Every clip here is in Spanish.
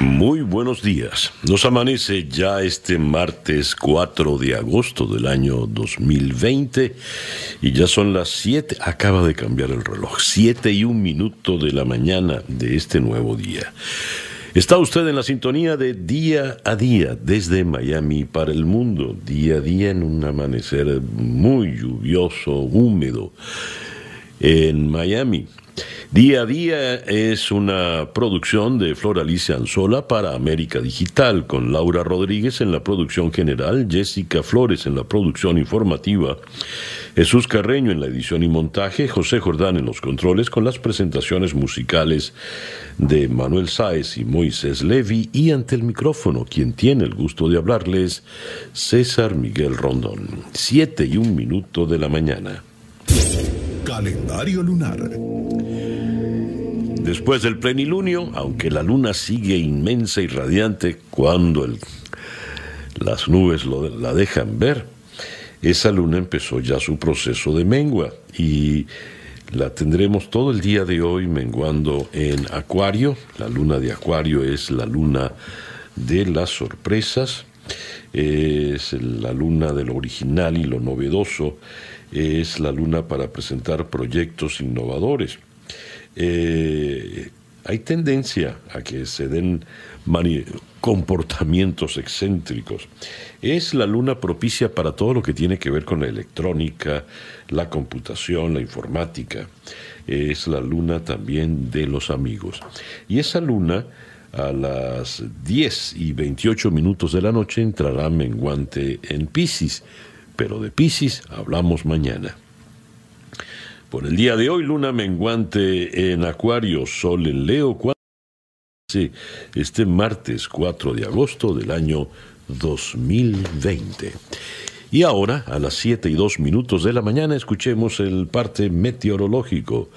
Muy buenos días. Nos amanece ya este martes 4 de agosto del año 2020 y ya son las 7, acaba de cambiar el reloj, 7 y un minuto de la mañana de este nuevo día. Está usted en la sintonía de día a día desde Miami para el mundo, día a día en un amanecer muy lluvioso, húmedo en Miami. Día a día es una producción de Flor Alicia Anzola para América Digital, con Laura Rodríguez en la producción general, Jessica Flores en la producción informativa, Jesús Carreño en la edición y montaje, José Jordán en los controles, con las presentaciones musicales de Manuel Sáez y Moisés Levi, y ante el micrófono, quien tiene el gusto de hablarles, César Miguel Rondón. Siete y un minuto de la mañana. Calendario lunar. Después del plenilunio, aunque la luna sigue inmensa y radiante cuando las nubes la dejan ver, esa luna empezó ya su proceso de mengua y la tendremos todo el día de hoy menguando en Acuario. La luna de Acuario es la luna de las sorpresas, es la luna de lo original y lo novedoso, es la luna para presentar proyectos innovadores. Eh, hay tendencia a que se den comportamientos excéntricos. Es la luna propicia para todo lo que tiene que ver con la electrónica, la computación, la informática. Es la luna también de los amigos. Y esa luna a las 10 y 28 minutos de la noche entrará menguante en Pisces, pero de Pisces hablamos mañana. Por el día de hoy, luna menguante en Acuario, Sol en Leo, este martes 4 de agosto del año 2020. Y ahora, a las 7 y 2 minutos de la mañana, escuchemos el parte meteorológico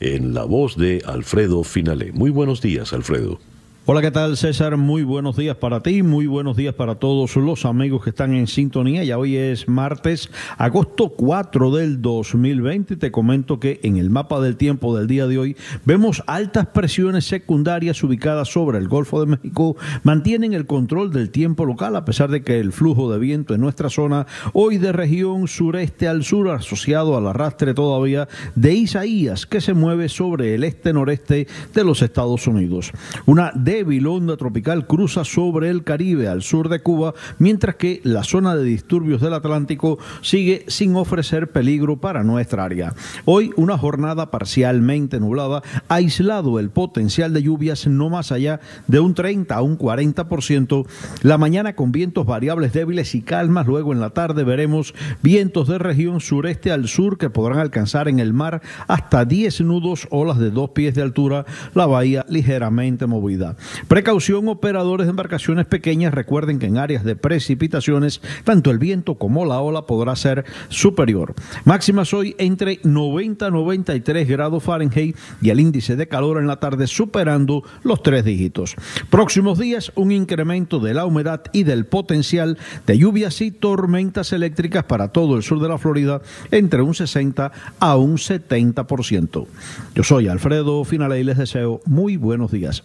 en la voz de Alfredo Finale. Muy buenos días, Alfredo. Hola, ¿qué tal César? Muy buenos días para ti, muy buenos días para todos los amigos que están en sintonía. Ya hoy es martes, agosto 4 del 2020 y te comento que en el mapa del tiempo del día de hoy vemos altas presiones secundarias ubicadas sobre el Golfo de México, mantienen el control del tiempo local a pesar de que el flujo de viento en nuestra zona hoy de región sureste al sur asociado al arrastre todavía de Isaías que se mueve sobre el este-noreste de los Estados Unidos. Una débil onda tropical cruza sobre el Caribe al sur de Cuba, mientras que la zona de disturbios del Atlántico sigue sin ofrecer peligro para nuestra área. Hoy una jornada parcialmente nublada, aislado el potencial de lluvias no más allá de un 30 a un 40%. La mañana con vientos variables débiles y calmas, luego en la tarde veremos vientos de región sureste al sur que podrán alcanzar en el mar hasta 10 nudos, olas de dos pies de altura, la bahía ligeramente movida. Precaución, operadores de embarcaciones pequeñas, recuerden que en áreas de precipitaciones, tanto el viento como la ola podrá ser superior. Máximas hoy entre 90 a 93 grados Fahrenheit y el índice de calor en la tarde superando los tres dígitos. Próximos días, un incremento de la humedad y del potencial de lluvias y tormentas eléctricas para todo el sur de la Florida entre un 60 a un 70%. Yo soy Alfredo Finale y les deseo muy buenos días.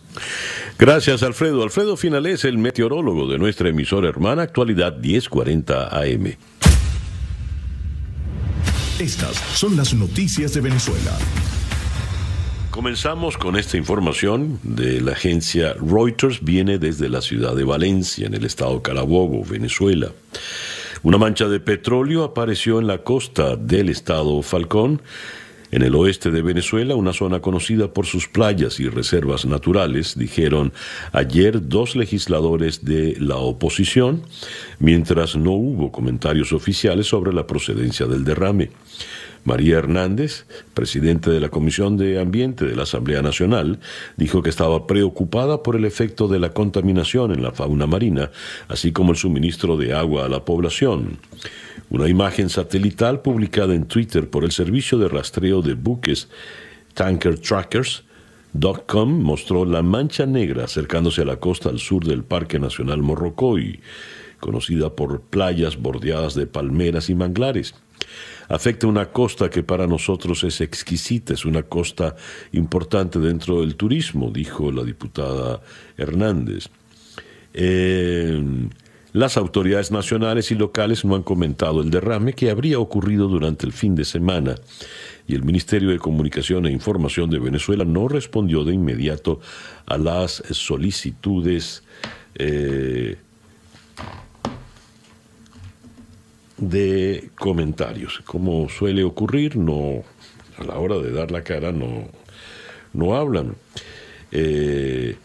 Gracias, Alfredo. Alfredo Finales, el meteorólogo de nuestra emisora hermana, actualidad 1040 AM. Estas son las noticias de Venezuela. Comenzamos con esta información de la agencia Reuters, viene desde la ciudad de Valencia, en el estado Carabobo, Venezuela. Una mancha de petróleo apareció en la costa del estado Falcón en el oeste de Venezuela, una zona conocida por sus playas y reservas naturales, dijeron ayer dos legisladores de la oposición, mientras no hubo comentarios oficiales sobre la procedencia del derrame. María Hernández, presidente de la Comisión de Ambiente de la Asamblea Nacional, dijo que estaba preocupada por el efecto de la contaminación en la fauna marina, así como el suministro de agua a la población. Una imagen satelital publicada en Twitter por el servicio de rastreo de buques Tanker Trackers Com mostró la mancha negra acercándose a la costa al sur del Parque Nacional Morrocoy, conocida por playas bordeadas de palmeras y manglares. Afecta una costa que para nosotros es exquisita, es una costa importante dentro del turismo, dijo la diputada Hernández. Eh, las autoridades nacionales y locales no han comentado el derrame que habría ocurrido durante el fin de semana y el Ministerio de Comunicación e Información de Venezuela no respondió de inmediato a las solicitudes eh, de comentarios. Como suele ocurrir, no a la hora de dar la cara no, no hablan. Eh,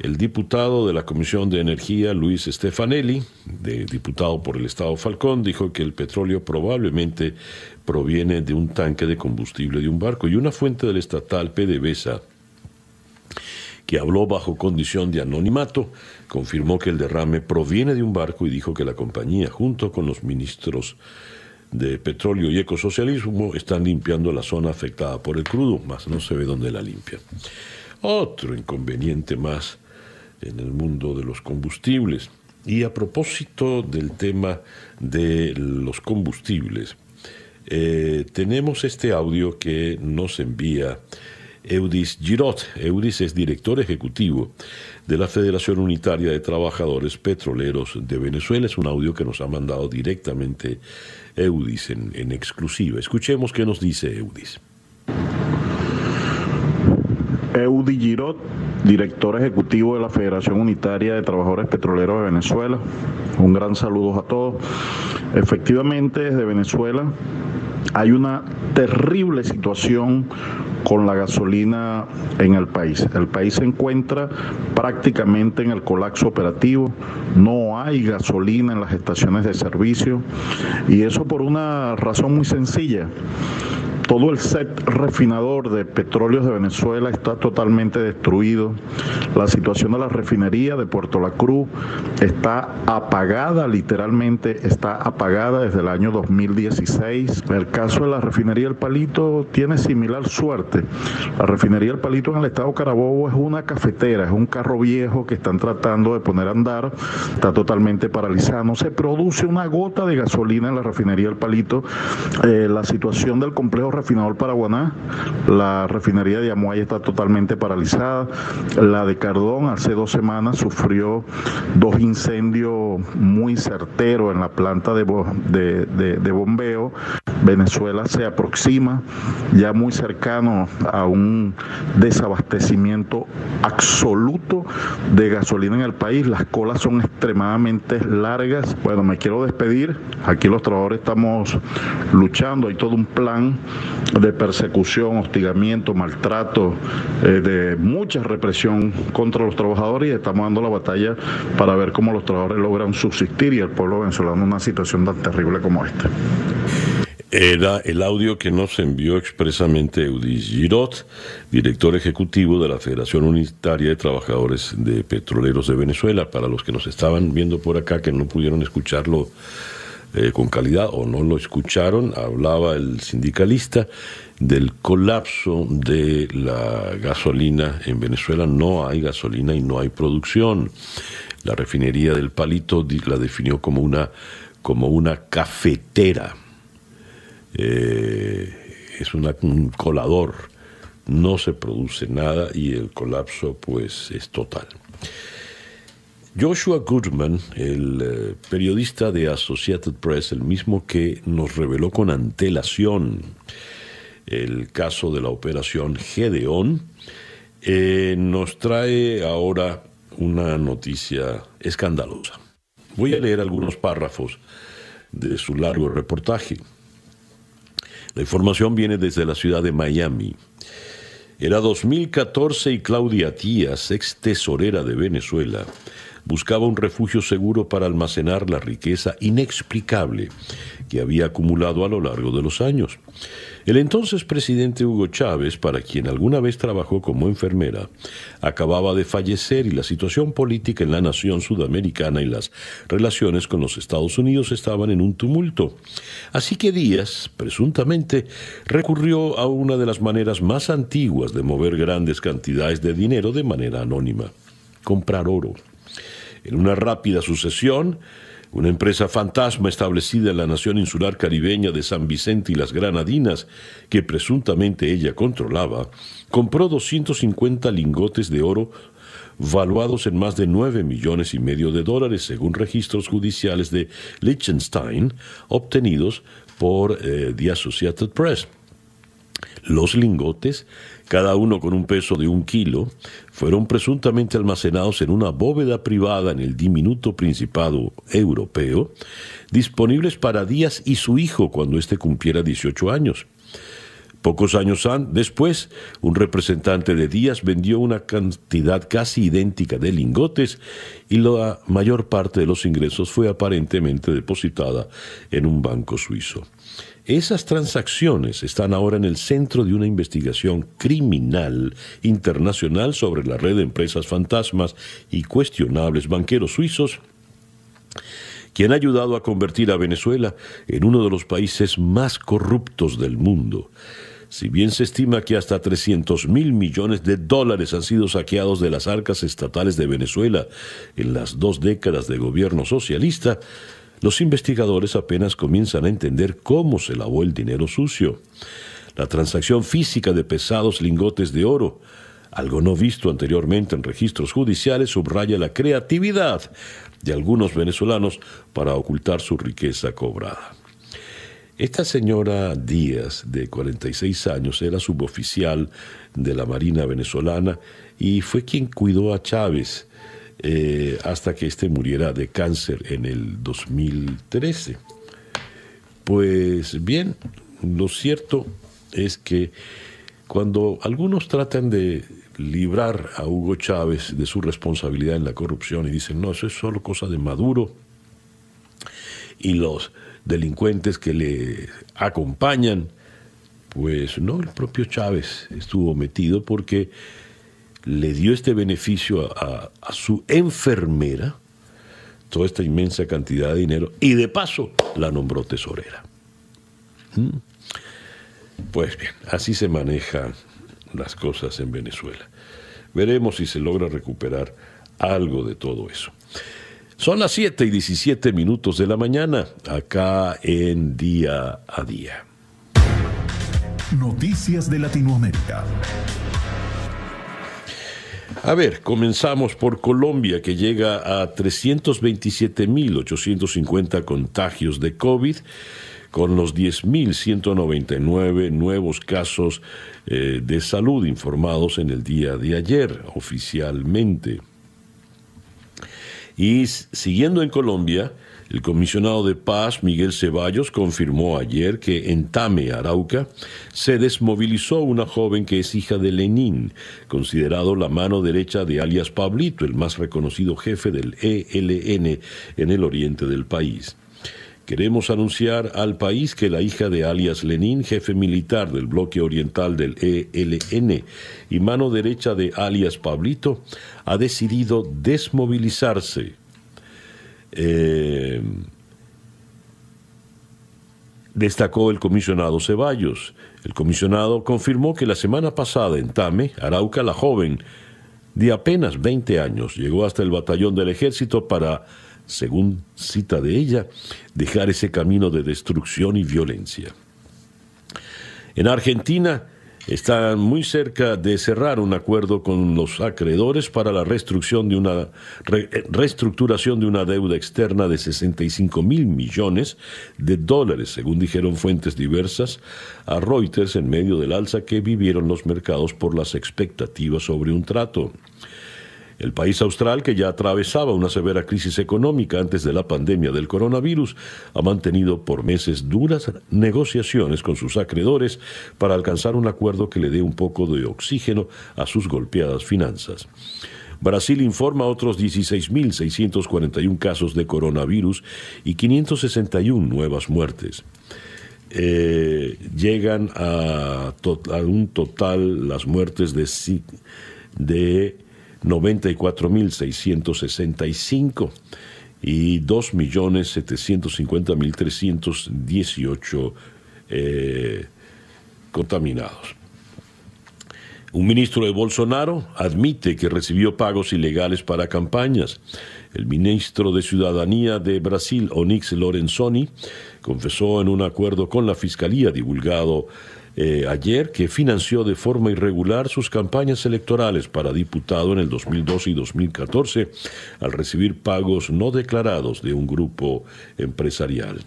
el diputado de la Comisión de Energía, Luis Stefanelli, diputado por el Estado Falcón, dijo que el petróleo probablemente proviene de un tanque de combustible de un barco y una fuente del estatal PDVSA que habló bajo condición de anonimato, confirmó que el derrame proviene de un barco y dijo que la compañía, junto con los ministros de petróleo y ecosocialismo, están limpiando la zona afectada por el crudo, más no se ve dónde la limpia. Otro inconveniente más en el mundo de los combustibles. Y a propósito del tema de los combustibles, eh, tenemos este audio que nos envía Eudis Girot. Eudis es director ejecutivo de la Federación Unitaria de Trabajadores Petroleros de Venezuela. Es un audio que nos ha mandado directamente Eudis en, en exclusiva. Escuchemos qué nos dice Eudis. Eudis Girot director ejecutivo de la Federación Unitaria de Trabajadores Petroleros de Venezuela. Un gran saludo a todos. Efectivamente, desde Venezuela hay una terrible situación con la gasolina en el país. El país se encuentra prácticamente en el colapso operativo, no hay gasolina en las estaciones de servicio y eso por una razón muy sencilla todo el set refinador de petróleos de Venezuela está totalmente destruido. La situación de la refinería de Puerto La Cruz está apagada, literalmente está apagada desde el año 2016. El caso de la refinería El Palito tiene similar suerte. La refinería El Palito en el estado Carabobo es una cafetera, es un carro viejo que están tratando de poner a andar, está totalmente paralizada. No se produce una gota de gasolina en la refinería El Palito. Eh, la situación del complejo refinador Paraguaná. La refinería de Amuay está totalmente paralizada. La de Cardón hace dos semanas sufrió dos incendios muy certeros en la planta de, de bombeo. Venezuela se aproxima ya muy cercano a un desabastecimiento absoluto de gasolina en el país. Las colas son extremadamente largas. Bueno, me quiero despedir. Aquí los trabajadores estamos luchando. Hay todo un plan de persecución, hostigamiento, maltrato, eh, de mucha represión contra los trabajadores y estamos dando la batalla para ver cómo los trabajadores logran subsistir y el pueblo venezolano en una situación tan terrible como esta. Era el audio que nos envió expresamente Eudis Girot, director ejecutivo de la Federación Unitaria de Trabajadores de Petroleros de Venezuela. Para los que nos estaban viendo por acá, que no pudieron escucharlo eh, con calidad o no lo escucharon, hablaba el sindicalista del colapso de la gasolina en Venezuela. No hay gasolina y no hay producción. La refinería del Palito la definió como una, como una cafetera. Eh, es un colador. No se produce nada y el colapso pues es total. Joshua Goodman, el eh, periodista de Associated Press, el mismo que nos reveló con antelación el caso de la operación Gedeón, eh, nos trae ahora una noticia escandalosa. Voy a leer algunos párrafos de su largo reportaje. La información viene desde la ciudad de Miami. Era 2014 y Claudia Tías, ex tesorera de Venezuela, buscaba un refugio seguro para almacenar la riqueza inexplicable que había acumulado a lo largo de los años. El entonces presidente Hugo Chávez, para quien alguna vez trabajó como enfermera, acababa de fallecer y la situación política en la nación sudamericana y las relaciones con los Estados Unidos estaban en un tumulto. Así que Díaz, presuntamente, recurrió a una de las maneras más antiguas de mover grandes cantidades de dinero de manera anónima, comprar oro. En una rápida sucesión, una empresa fantasma establecida en la nación insular caribeña de San Vicente y las Granadinas, que presuntamente ella controlaba, compró 250 lingotes de oro valuados en más de 9 millones y medio de dólares, según registros judiciales de Liechtenstein obtenidos por eh, The Associated Press. Los lingotes, cada uno con un peso de un kilo, fueron presuntamente almacenados en una bóveda privada en el diminuto Principado europeo, disponibles para Díaz y su hijo cuando éste cumpliera 18 años. Pocos años después, un representante de Díaz vendió una cantidad casi idéntica de lingotes y la mayor parte de los ingresos fue aparentemente depositada en un banco suizo. Esas transacciones están ahora en el centro de una investigación criminal internacional sobre la red de empresas fantasmas y cuestionables banqueros suizos que han ayudado a convertir a Venezuela en uno de los países más corruptos del mundo. Si bien se estima que hasta 300 mil millones de dólares han sido saqueados de las arcas estatales de Venezuela en las dos décadas de gobierno socialista, los investigadores apenas comienzan a entender cómo se lavó el dinero sucio. La transacción física de pesados lingotes de oro, algo no visto anteriormente en registros judiciales, subraya la creatividad de algunos venezolanos para ocultar su riqueza cobrada. Esta señora Díaz, de 46 años, era suboficial de la Marina venezolana y fue quien cuidó a Chávez eh, hasta que éste muriera de cáncer en el 2013. Pues bien, lo cierto es que cuando algunos tratan de librar a Hugo Chávez de su responsabilidad en la corrupción y dicen, no, eso es solo cosa de Maduro y los delincuentes que le acompañan, pues no, el propio Chávez estuvo metido porque le dio este beneficio a, su enfermera, toda esta inmensa cantidad de dinero, y de paso la nombró tesorera. ¿Mm? Pues bien, así se manejan las cosas en Venezuela. Veremos si se logra recuperar algo de todo eso. Son las 7 y 17 minutos de la mañana, acá en Día a Día. Noticias de Latinoamérica. A ver, comenzamos por Colombia, que llega a 327.850 contagios de COVID, con los 10.199 nuevos casos eh, de salud informados en el día de ayer oficialmente. Y siguiendo en Colombia, el comisionado de paz, Miguel Ceballos, confirmó ayer que en Tame, Arauca, se desmovilizó una joven que es hija de Lenín, considerado la mano derecha de alias Pablito, el más reconocido jefe del ELN en el oriente del país. Queremos anunciar al país que la hija de alias Lenín, jefe militar del bloque oriental del ELN y mano derecha de alias Pablito, ha decidido desmovilizarse eh, destacó el comisionado Ceballos. El comisionado confirmó que la semana pasada en Tame, Arauca, la joven de apenas 20 años llegó hasta el batallón del ejército para, según cita de ella, dejar ese camino de destrucción y violencia. En Argentina, están muy cerca de cerrar un acuerdo con los acreedores para la reestructuración de una, eh, reestructuración de una deuda externa de 65 mil millones de dólares, según dijeron fuentes diversas a Reuters en medio del alza que vivieron los mercados por las expectativas sobre un trato. El país austral, que ya atravesaba una severa crisis económica antes de la pandemia del coronavirus, ha mantenido por meses duras negociaciones con sus acreedores para alcanzar un acuerdo que le dé un poco de oxígeno a sus golpeadas finanzas. Brasil informa otros 16.641 casos de coronavirus y 561 nuevas muertes. Eh, llegan a, un total las muertes de, de 94.665 y 2.750.318 eh, contaminados. Un ministro de Bolsonaro admite que recibió pagos ilegales para campañas. El ministro de Ciudadanía de Brasil, Onyx Lorenzoni, confesó en un acuerdo con la Fiscalía divulgado eh, ayer que financió de forma irregular sus campañas electorales para diputado en el 2012 y 2014 al recibir pagos no declarados de un grupo empresarial.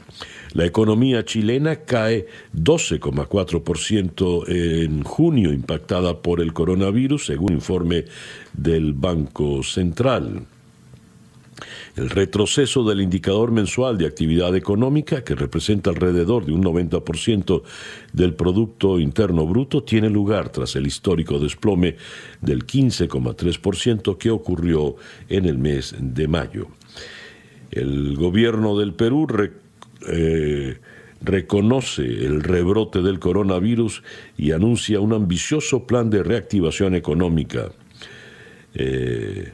La economía chilena cae 12,4% en junio impactada por el coronavirus, según informe del Banco Central. El retroceso del indicador mensual de actividad económica, que representa alrededor de un 90% del Producto Interno Bruto, tiene lugar tras el histórico desplome del 15,3% que ocurrió en el mes de mayo. El gobierno del Perú eh, reconoce el rebrote del coronavirus y anuncia un ambicioso plan de reactivación económica. Eh,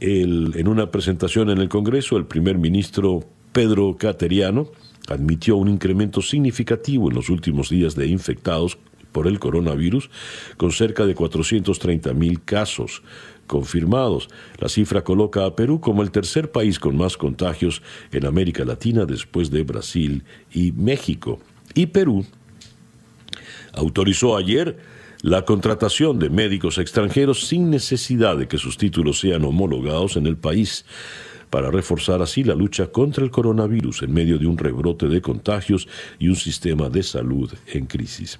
en una presentación en el Congreso, el primer ministro Pedro Cateriano admitió un incremento significativo en los últimos días de infectados por el coronavirus, con cerca de 430 mil casos confirmados. La cifra coloca a Perú como el tercer país con más contagios en América Latina después de Brasil y México. Y Perú autorizó ayer la contratación de médicos extranjeros sin necesidad de que sus títulos sean homologados en el país para reforzar así la lucha contra el coronavirus en medio de un rebrote de contagios y un sistema de salud en crisis.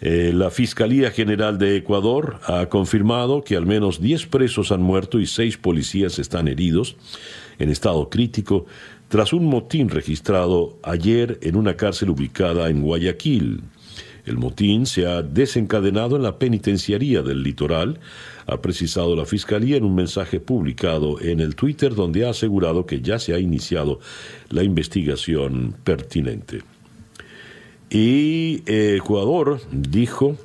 Eh, la Fiscalía General de Ecuador ha confirmado que al menos 10 presos han muerto y 6 policías están heridos en estado crítico tras un motín registrado ayer en una cárcel ubicada en Guayaquil. El motín se ha desencadenado en la penitenciaría del litoral, ha precisado la Fiscalía en un mensaje publicado en el Twitter donde ha asegurado que ya se ha iniciado la investigación pertinente. Y Ecuador dijo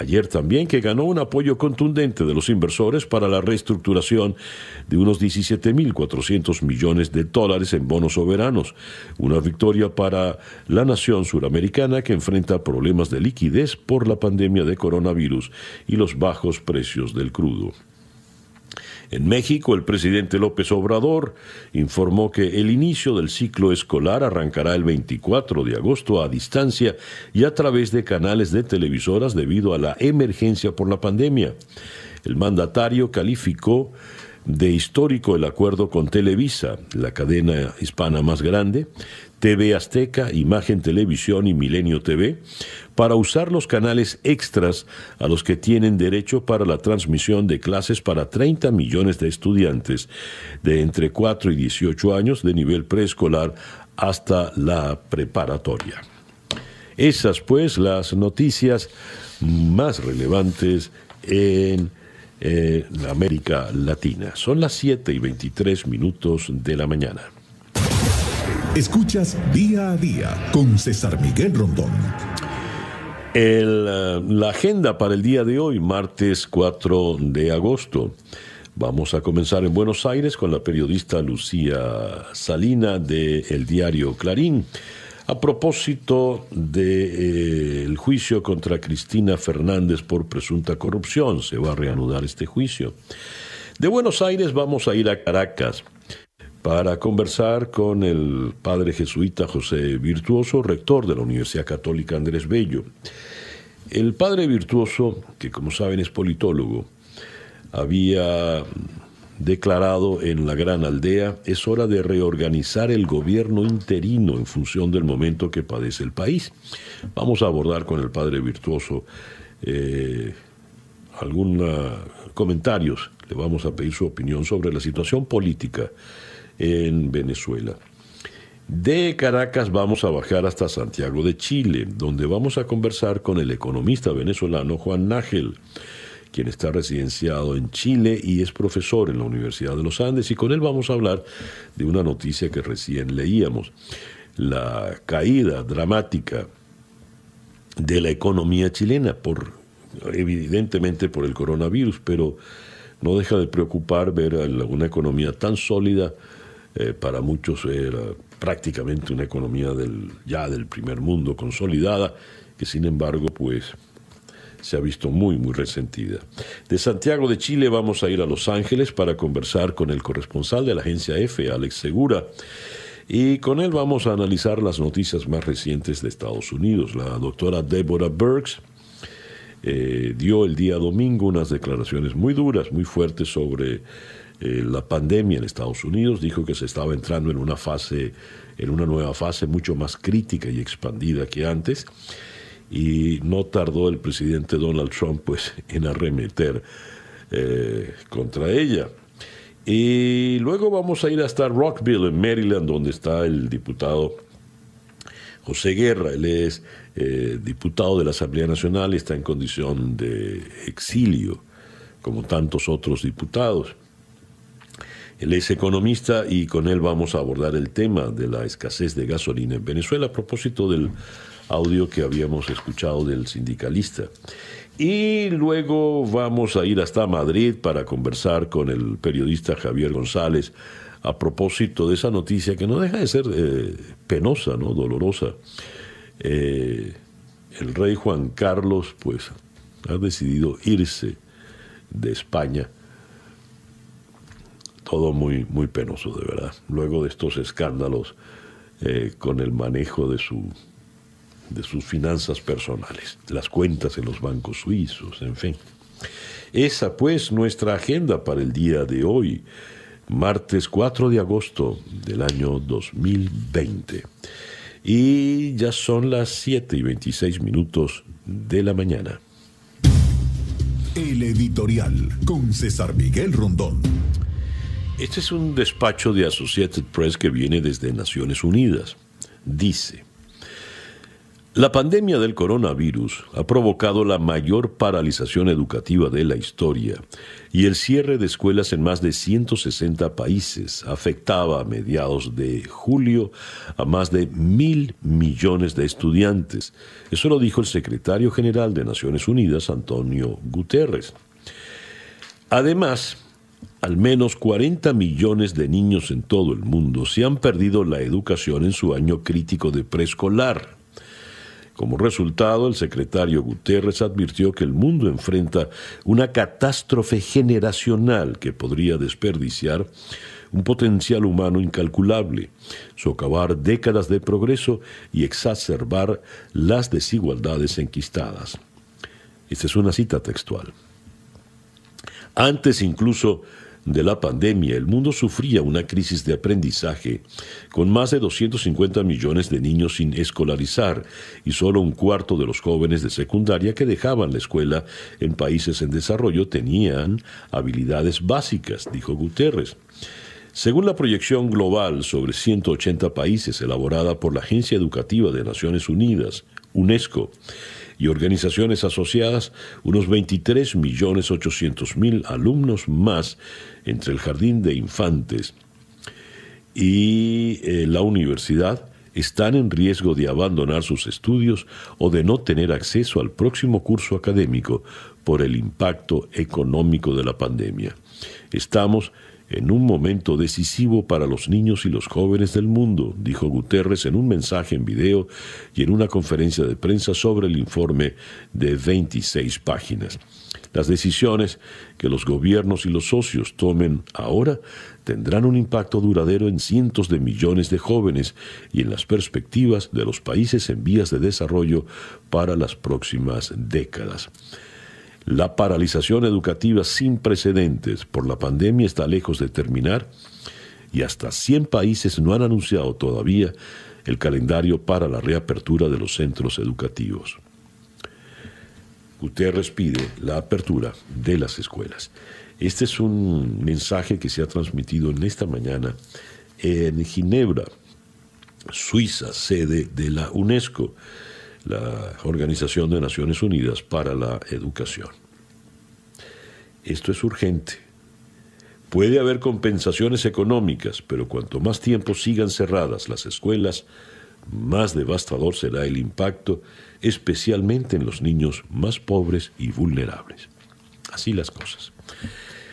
Ayer también que ganó un apoyo contundente de los inversores para la reestructuración de unos 17.400 millones de dólares en bonos soberanos, una victoria para la nación suramericana que enfrenta problemas de liquidez por la pandemia de coronavirus y los bajos precios del crudo. En México, el presidente López Obrador informó que el inicio del ciclo escolar arrancará el 24 de agosto a distancia y a través de canales de televisoras debido a la emergencia por la pandemia. El mandatario calificó de histórico el acuerdo con Televisa, la cadena hispana más grande, TV Azteca, Imagen Televisión y Milenio TV, para usar los canales extras a los que tienen derecho para la transmisión de clases para 30 millones de estudiantes de entre 4 y 18 años de nivel preescolar hasta la preparatoria. Esas pues las noticias más relevantes en eh, América Latina. Son las 7 y 23 minutos de la mañana. Escuchas día a día con César Miguel Rondón. Eh, la agenda para el día de hoy, martes 4 de agosto. Vamos a comenzar en Buenos Aires con la periodista Lucía Salina de el diario Clarín. A propósito del eh, juicio contra Cristina Fernández por presunta corrupción, se va a reanudar este juicio. De Buenos Aires vamos a ir a Caracas para conversar con el padre jesuita José Virtuoso, rector de la Universidad Católica Andrés Bello. El padre Virtuoso, que como saben es politólogo, había declarado en la gran aldea, es hora de reorganizar el gobierno interino en función del momento que padece el país. Vamos a abordar con el padre Virtuoso eh, algunos comentarios, le vamos a pedir su opinión sobre la situación política en Venezuela. De Caracas vamos a bajar hasta Santiago de Chile, donde vamos a conversar con el economista venezolano Juan Nágel, quien está residenciado en Chile y es profesor en la Universidad de los Andes. Y con él vamos a hablar de una noticia que recién leíamos. La caída dramática de la economía chilena, por, evidentemente por el coronavirus, pero no deja de preocupar ver una economía tan sólida, eh, para muchos era prácticamente una economía del, ya del primer mundo consolidada, que sin embargo pues se ha visto muy, muy resentida. De Santiago de Chile vamos a ir a Los Ángeles para conversar con el corresponsal de la agencia EFE, Alex Segura, y con él vamos a analizar las noticias más recientes de Estados Unidos. La doctora Deborah Burks eh, dio el día domingo unas declaraciones muy duras, muy fuertes sobre eh, la pandemia en Estados Unidos. Dijo que se estaba entrando en una fase, en una nueva fase mucho más crítica y expandida que antes. Y no tardó el presidente Donald Trump pues, en arremeter eh, contra ella. Y luego vamos a ir hasta Rockville, en Maryland, donde está el diputado José Guerra. Él es eh, diputado de la Asamblea Nacional y está en condición de exilio, como tantos otros diputados. Él es economista y con él vamos a abordar el tema de la escasez de gasolina en Venezuela a propósito del audio que habíamos escuchado del sindicalista. Y luego vamos a ir hasta Madrid para conversar con el periodista Javier González a propósito de esa noticia que no deja de ser eh, penosa, ¿no? dolorosa. Eh, el rey Juan Carlos, pues, ha decidido irse de España. Todo muy, muy penoso, de verdad. Luego de estos escándalos eh, con el manejo de su de sus finanzas personales, las cuentas en los bancos suizos, en fin. Esa pues nuestra agenda para el día de hoy, martes 4 de agosto del año 2020. Y ya son las 7 y 26 minutos de la mañana. El editorial con César Miguel Rondón. Este es un despacho de Associated Press que viene desde Naciones Unidas. Dice, la pandemia del coronavirus ha provocado la mayor paralización educativa de la historia y el cierre de escuelas en más de 160 países afectaba a mediados de julio a más de mil millones de estudiantes. Eso lo dijo el secretario general de Naciones Unidas, Antonio Guterres. Además, al menos 40 millones de niños en todo el mundo se han perdido la educación en su año crítico de preescolar. Como resultado, el secretario Guterres advirtió que el mundo enfrenta una catástrofe generacional que podría desperdiciar un potencial humano incalculable, socavar décadas de progreso y exacerbar las desigualdades enquistadas. Esta es una cita textual. Antes incluso de la pandemia, el mundo sufría una crisis de aprendizaje, con más de 250 millones de niños sin escolarizar y solo un cuarto de los jóvenes de secundaria que dejaban la escuela en países en desarrollo tenían habilidades básicas, dijo Guterres. Según la proyección global sobre 180 países elaborada por la Agencia Educativa de Naciones Unidas, UNESCO, y organizaciones asociadas, unos 23 millones 800 mil alumnos más entre el jardín de infantes y eh, la universidad están en riesgo de abandonar sus estudios o de no tener acceso al próximo curso académico por el impacto económico de la pandemia. Estamos en un momento decisivo para los niños y los jóvenes del mundo, dijo Guterres en un mensaje en video y en una conferencia de prensa sobre el informe de 26 páginas. Las decisiones que los gobiernos y los socios tomen ahora tendrán un impacto duradero en cientos de millones de jóvenes y en las perspectivas de los países en vías de desarrollo para las próximas décadas. La paralización educativa sin precedentes por la pandemia está lejos de terminar y hasta 100 países no han anunciado todavía el calendario para la reapertura de los centros educativos. Guterres pide la apertura de las escuelas. Este es un mensaje que se ha transmitido en esta mañana en Ginebra, Suiza, sede de la UNESCO la Organización de Naciones Unidas para la Educación. esto es urgente. Puede haber compensaciones económicas, pero cuanto más tiempo sigan cerradas las escuelas, más devastador será el impacto, especialmente en los niños más pobres y vulnerables. Así las cosas.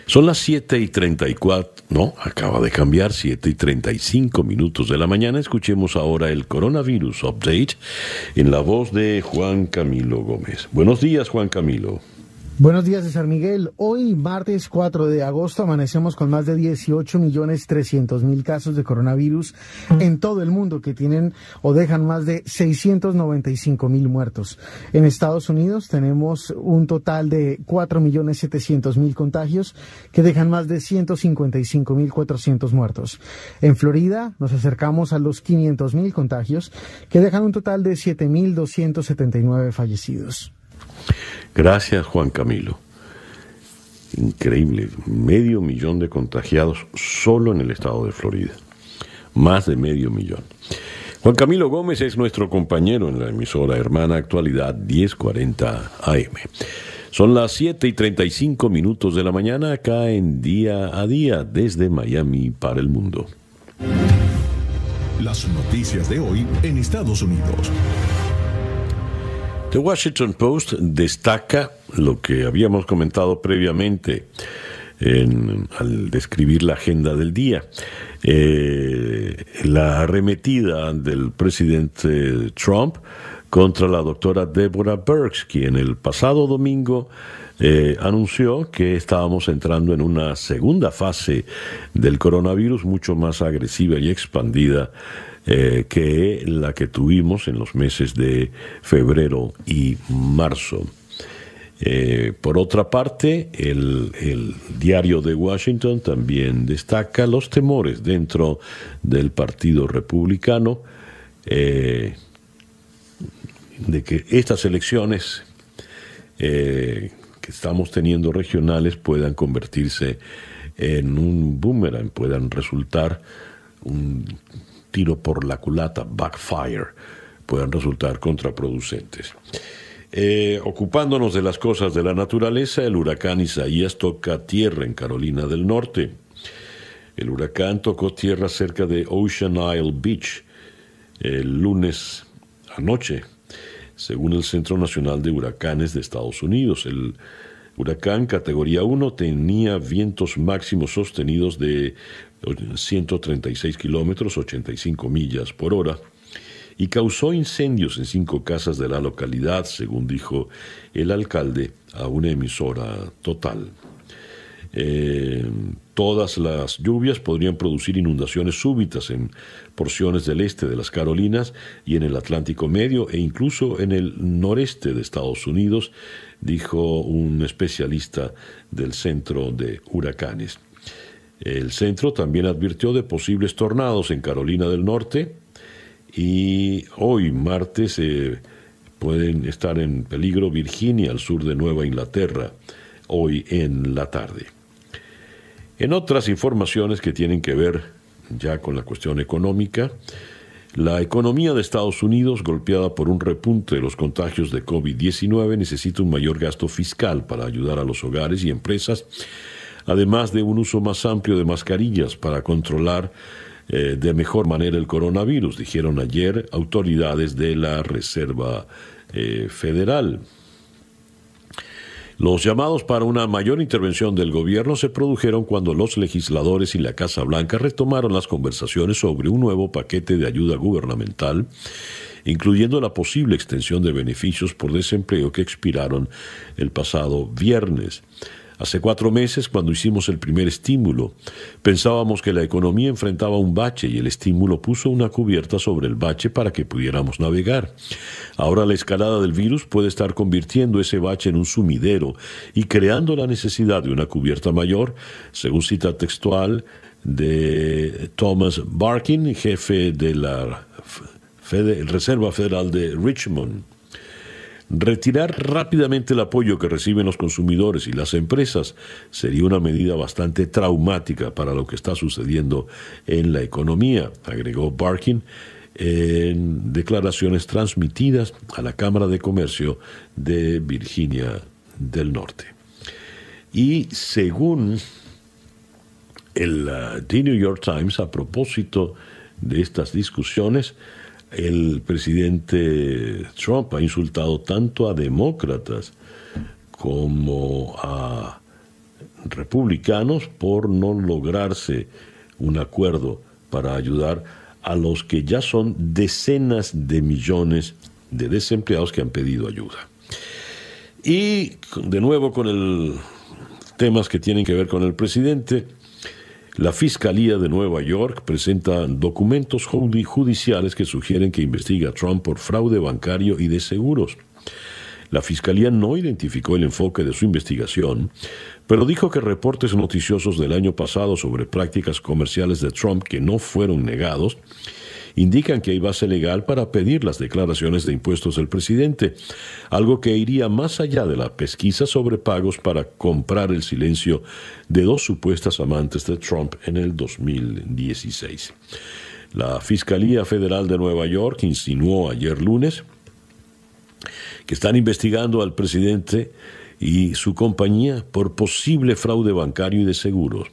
Son las 7 y 34, no, acaba de cambiar, 7 y 35 minutos de la mañana. Escuchemos ahora el coronavirus update en la voz de Juan Camilo Gómez. Buenos días, Juan Camilo. Buenos días, César Miguel. Hoy, martes 4 de agosto, amanecemos con más de 18 millones 300 mil casos de coronavirus en todo el mundo que tienen o dejan más de 695 mil muertos. En Estados Unidos tenemos un total de 4 millones 700 mil contagios que dejan más de 155 mil 400 muertos. En Florida nos acercamos a los 500 mil contagios que dejan un total de 7 mil 279 fallecidos. Gracias, Juan Camilo. Increíble, medio millón de contagiados solo en el estado de Florida. Más de medio millón. Juan Camilo Gómez es nuestro compañero en la emisora hermana actualidad 1040 AM. Son las 7 y 35 minutos de la mañana acá en Día a Día desde Miami para el mundo. Las noticias de hoy en Estados Unidos. The Washington Post destaca lo que habíamos comentado previamente al describir la agenda del día. Eh, la arremetida del presidente Trump contra la doctora Deborah Burks, quien el pasado domingo eh, anunció que estábamos entrando en una segunda fase del coronavirus mucho más agresiva y expandida eh, que la que tuvimos en los meses de febrero y marzo. Eh, por otra parte, el, diario de Washington también destaca los temores dentro del Partido Republicano eh, de que estas elecciones que estamos teniendo regionales puedan convertirse en un boomerang, puedan resultar un tiro por la culata, backfire, puedan resultar contraproducentes. Eh, ocupándonos de las cosas de la naturaleza, el huracán Isaías toca tierra en Carolina del Norte. El huracán tocó tierra cerca de Ocean Isle Beach el lunes anoche, según el Centro Nacional de Huracanes de Estados Unidos. El huracán categoría 1 tenía vientos máximos sostenidos de 136 kilómetros, 85 millas por hora, y causó incendios en cinco casas de la localidad, según dijo el alcalde a una emisora total. Eh, todas las lluvias podrían producir inundaciones súbitas en porciones del este de las Carolinas y en el Atlántico Medio e incluso en el noreste de Estados Unidos, dijo un especialista del Centro de Huracanes. El centro también advirtió de posibles tornados en Carolina del Norte y hoy, martes, eh, pueden estar en peligro Virginia, al sur de Nueva Inglaterra, hoy en la tarde. En otras informaciones que tienen que ver ya con la cuestión económica, la economía de Estados Unidos, golpeada por un repunte de los contagios de COVID-19, necesita un mayor gasto fiscal para ayudar a los hogares y empresas además de un uso más amplio de mascarillas para controlar eh, de mejor manera el coronavirus, dijeron ayer autoridades de la Reserva eh, Federal. Los llamados para una mayor intervención del gobierno se produjeron cuando los legisladores y la Casa Blanca retomaron las conversaciones sobre un nuevo paquete de ayuda gubernamental, incluyendo la posible extensión de beneficios por desempleo que expiraron el pasado viernes. Hace cuatro meses, cuando hicimos el primer estímulo, pensábamos que la economía enfrentaba un bache y el estímulo puso una cubierta sobre el bache para que pudiéramos navegar. Ahora la escalada del virus puede estar convirtiendo ese bache en un sumidero y creando la necesidad de una cubierta mayor, según cita textual de Thomas Barkin, jefe de la Reserva Federal de Richmond. Retirar rápidamente el apoyo que reciben los consumidores y las empresas sería una medida bastante traumática para lo que está sucediendo en la economía, agregó Barkin en declaraciones transmitidas a la Cámara de Comercio de Virginia del Norte. Y según el uh, The New York Times, a propósito de estas discusiones, el presidente Trump ha insultado tanto a demócratas como a republicanos por no lograrse un acuerdo para ayudar a los que ya son decenas de millones de desempleados que han pedido ayuda. Y de nuevo con el temas que tienen que ver con el presidente, la Fiscalía de Nueva York presenta documentos judiciales que sugieren que investiga a Trump por fraude bancario y de seguros. La Fiscalía no identificó el enfoque de su investigación, pero dijo que reportes noticiosos del año pasado sobre prácticas comerciales de Trump que no fueron negados indican que hay base legal para pedir las declaraciones de impuestos del presidente, algo que iría más allá de la pesquisa sobre pagos para comprar el silencio de dos supuestas amantes de Trump en el 2016. La Fiscalía Federal de Nueva York insinuó ayer lunes que están investigando al presidente y su compañía por posible fraude bancario y de seguros.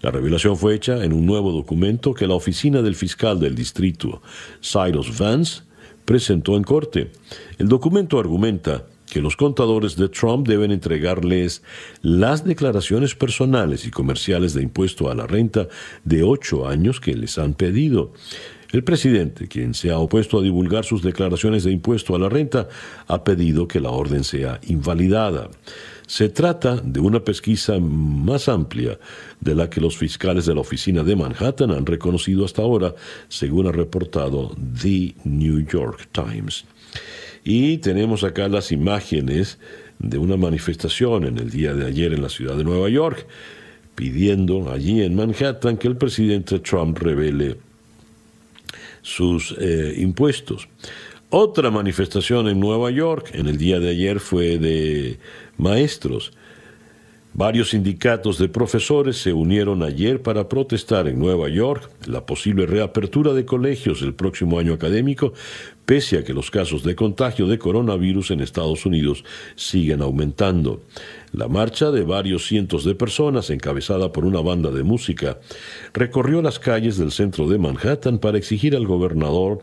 La revelación fue hecha en un nuevo documento que la oficina del fiscal del distrito, Cyrus Vance, presentó en corte. El documento argumenta que los contadores de Trump deben entregarles las declaraciones personales y comerciales de impuesto a la renta de ocho años que les han pedido. El presidente, quien se ha opuesto a divulgar sus declaraciones de impuesto a la renta, ha pedido que la orden sea invalidada. Se trata de una pesquisa más amplia de la que los fiscales de la oficina de Manhattan han reconocido hasta ahora, según ha reportado The New York Times. Y tenemos acá las imágenes de una manifestación en el día de ayer en la ciudad de Nueva York, pidiendo allí en Manhattan que el presidente Trump revele sus eh, impuestos. Otra manifestación en Nueva York en el día de ayer fue de maestros. Varios sindicatos de profesores se unieron ayer para protestar en Nueva York la posible reapertura de colegios el próximo año académico, pese a que los casos de contagio de coronavirus en Estados Unidos siguen aumentando. La marcha de varios cientos de personas, encabezada por una banda de música, recorrió las calles del centro de Manhattan para exigir al gobernador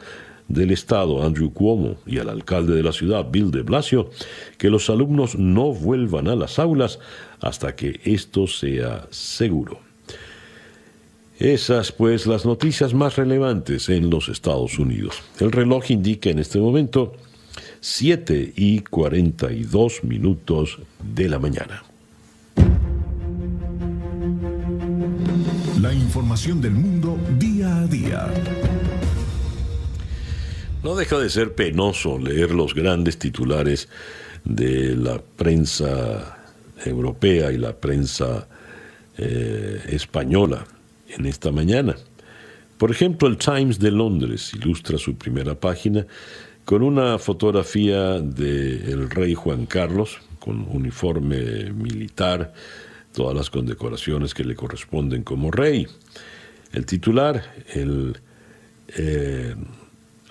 del estado, Andrew Cuomo, y al alcalde de la ciudad, Bill de Blasio, que los alumnos no vuelvan a las aulas hasta que esto sea seguro. Esas, pues, las noticias más relevantes en los Estados Unidos. El reloj indica en este momento 7 y 42 minutos de la mañana. La información del mundo día a día. No deja de ser penoso leer los grandes titulares de la prensa europea y la prensa eh, española en esta mañana. Por ejemplo, el Times de Londres ilustra su primera página con una fotografía del rey Juan Carlos, con uniforme militar, todas las condecoraciones que le corresponden como rey. El titular, el eh,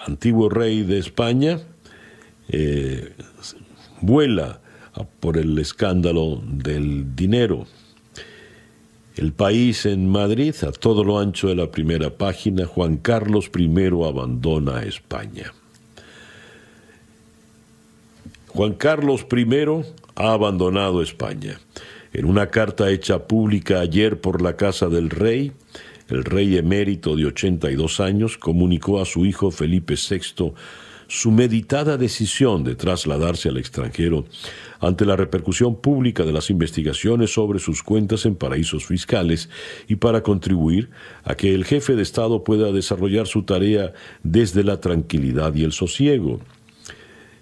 antiguo rey de España, eh, vuela por el escándalo del dinero. El país en Madrid, a todo lo ancho de la primera página, Juan Carlos I abandona España. Juan Carlos I ha abandonado España. En una carta hecha pública ayer por la Casa del Rey, el rey emérito de 82 años comunicó a su hijo Felipe VI su meditada decisión de trasladarse al extranjero ante la repercusión pública de las investigaciones sobre sus cuentas en paraísos fiscales y para contribuir a que el jefe de Estado pueda desarrollar su tarea desde la tranquilidad y el sosiego.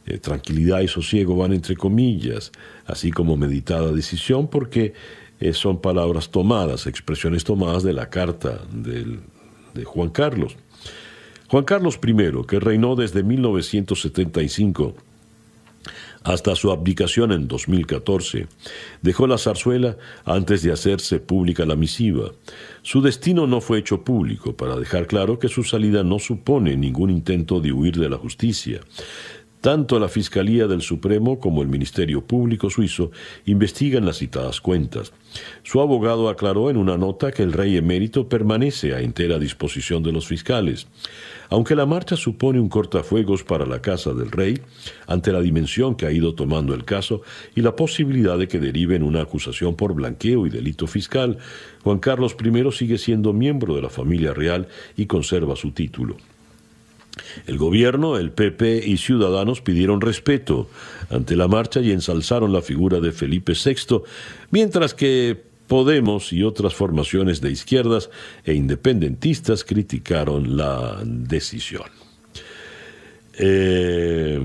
Eh, tranquilidad y sosiego van entre comillas, así como meditada decisión, porque eh, son palabras tomadas, expresiones tomadas de la carta de Juan Carlos. Juan Carlos I, que reinó desde 1975 hasta su abdicación en 2014, dejó la zarzuela antes de hacerse pública la misiva. Su destino no fue hecho público para dejar claro que su salida no supone ningún intento de huir de la justicia. Tanto la Fiscalía del Supremo como el Ministerio Público suizo investigan las citadas cuentas. Su abogado aclaró en una nota que el rey emérito permanece a entera disposición de los fiscales. Aunque la marcha supone un cortafuegos para la Casa del Rey, ante la dimensión que ha ido tomando el caso y la posibilidad de que derive en una acusación por blanqueo y delito fiscal, Juan Carlos I sigue siendo miembro de la familia real y conserva su título. El gobierno, el PP y ciudadanos pidieron respeto ante la marcha y ensalzaron la figura de Felipe VI, mientras que Podemos y otras formaciones de izquierdas e independentistas criticaron la decisión. Eh,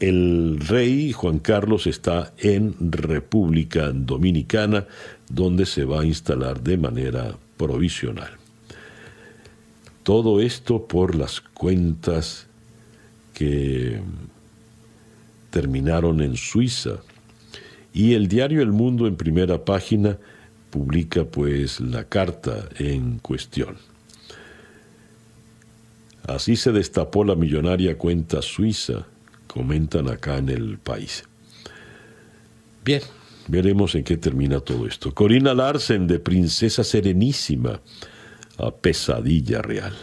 el rey Juan Carlos está en República Dominicana, donde se va a instalar de manera provisional. Todo esto por las cuentas que terminaron en Suiza. Y el diario El Mundo en primera página publica pues la carta en cuestión. Así se destapó la millonaria cuenta suiza, comentan acá en el país. Bien, veremos en qué termina todo esto. Corina Larsen de Princesa Serenísima a Pesadilla Real,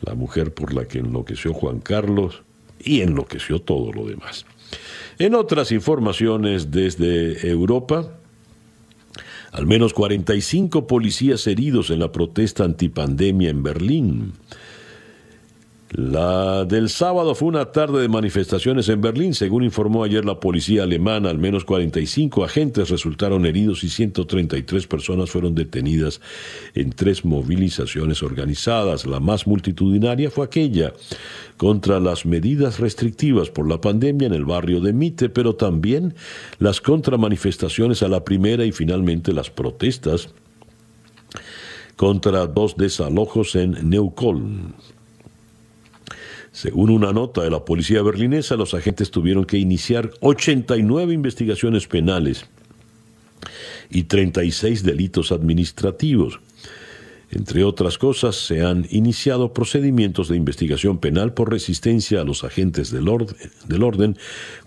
la mujer por la que enloqueció Juan Carlos y enloqueció todo lo demás. En otras informaciones desde Europa, al menos 45 policías heridos en la protesta antipandemia en Berlín. La del sábado fue una tarde de manifestaciones en Berlín. Según informó ayer la policía alemana, al menos 45 agentes resultaron heridos y 133 personas fueron detenidas en tres movilizaciones organizadas. La más multitudinaria fue aquella contra las medidas restrictivas por la pandemia en el barrio de Mitte, pero también las contramanifestaciones a la primera y finalmente las protestas contra dos desalojos en Neukölln. Según una nota de la policía berlinesa, los agentes tuvieron que iniciar 89 investigaciones penales y 36 delitos administrativos. Entre otras cosas, se han iniciado procedimientos de investigación penal por resistencia a los agentes del, orden,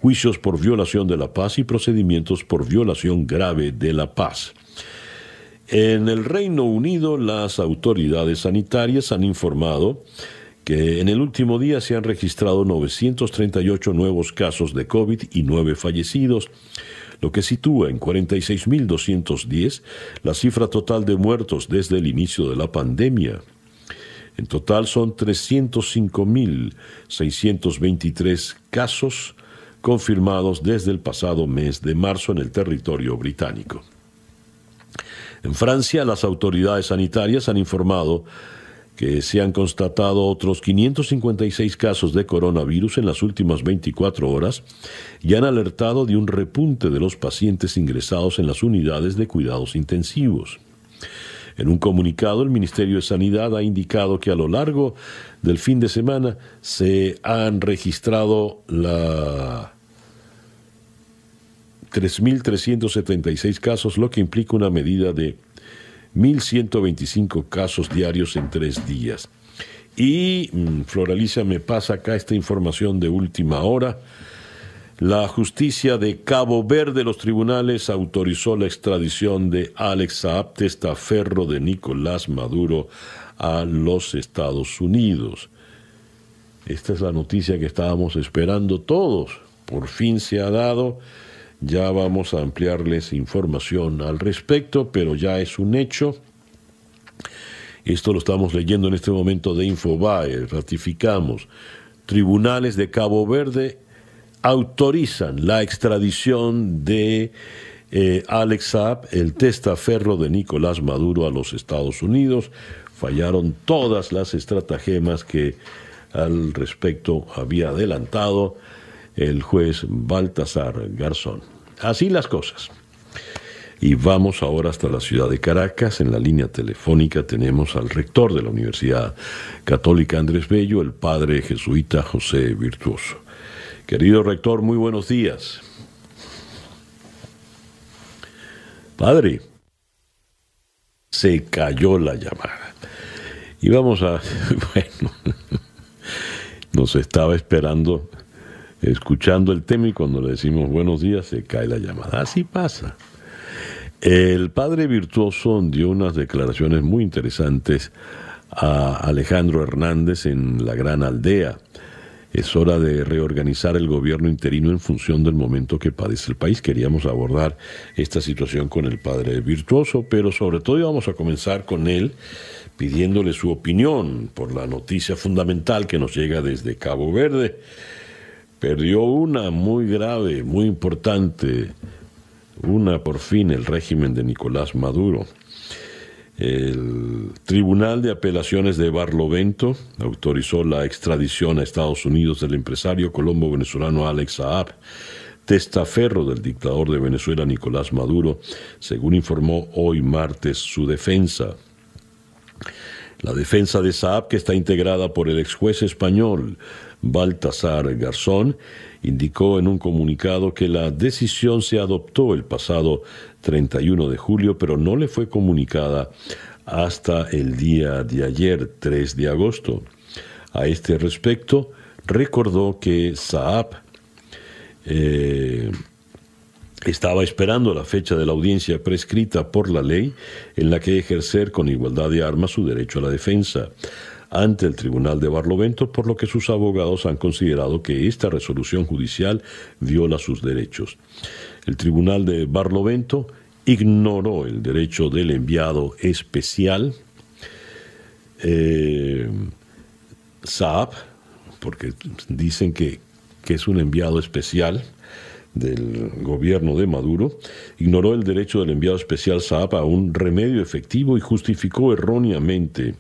juicios por violación de la paz y procedimientos por violación grave de la paz. En el Reino Unido, las autoridades sanitarias han informado que en el último día se han registrado 938 nuevos casos de COVID y 9 fallecidos, lo que sitúa en 46.210 la cifra total de muertos desde el inicio de la pandemia. En total son 305.623 casos confirmados desde el pasado mes de marzo en el territorio británico. En Francia, las autoridades sanitarias han informado que se han constatado otros 556 casos de coronavirus en las últimas 24 horas y han alertado de un repunte de los pacientes ingresados en las unidades de cuidados intensivos. En un comunicado, el Ministerio de Sanidad ha indicado que a lo largo del fin de semana se han registrado la 3.376 casos, lo que implica una medida de 1.125 casos diarios en tres días. Y mm, Floralicia me pasa acá esta información de última hora. La justicia de Cabo Verde, los tribunales, autorizó la extradición de Alex Saab, testaferro de Nicolás Maduro, a los Estados Unidos. Esta es la noticia que estábamos esperando todos. Por fin se ha dado. Ya vamos a ampliarles información al respecto, pero ya es un hecho. Esto lo estamos leyendo en este momento de Infobae. Ratificamos. Tribunales de Cabo Verde autorizan la extradición de eh, Alex Saab, el testaferro de Nicolás Maduro, a los Estados Unidos. Fallaron todas las estratagemas que al respecto había adelantado el juez Baltasar Garzón. Así las cosas. Y vamos ahora hasta la ciudad de Caracas. En la línea telefónica tenemos al rector de la Universidad Católica Andrés Bello, el padre jesuita José Virtuoso. Querido rector, muy buenos días. Padre, se cayó la llamada. Y vamos a, bueno, nos estaba esperando, escuchando el tema y cuando le decimos buenos días se cae la llamada. Así pasa. El padre virtuoso dio unas declaraciones muy interesantes a Alejandro Hernández en la gran aldea. Es hora de reorganizar el gobierno interino en función del momento que padece el país. Queríamos abordar esta situación con el padre virtuoso, pero sobre todo íbamos a comenzar con él pidiéndole su opinión por la noticia fundamental que nos llega desde Cabo Verde. Perdió una muy grave, muy importante, una por fin el régimen de Nicolás Maduro. El Tribunal de Apelaciones de Barlovento autorizó la extradición a Estados Unidos del empresario colombo-venezolano Alex Saab, testaferro del dictador de Venezuela Nicolás Maduro, según informó hoy martes su defensa. La defensa de Saab, que está integrada por el ex juez español Baltasar Garzón, indicó en un comunicado que la decisión se adoptó el pasado 31 de julio, pero no le fue comunicada hasta el día de ayer, 3 de agosto. A este respecto, recordó que Saab eh, estaba esperando la fecha de la audiencia prescrita por la ley en la que ejercer con igualdad de armas su derecho a la defensa ante el Tribunal de Barlovento, por lo que sus abogados han considerado que esta resolución judicial viola sus derechos. El Tribunal de Barlovento ignoró el derecho del enviado especial eh, Saab, porque dicen que, que es un enviado especial, del gobierno de Maduro, ignoró el derecho del enviado especial Saab a un remedio efectivo y justificó erróneamente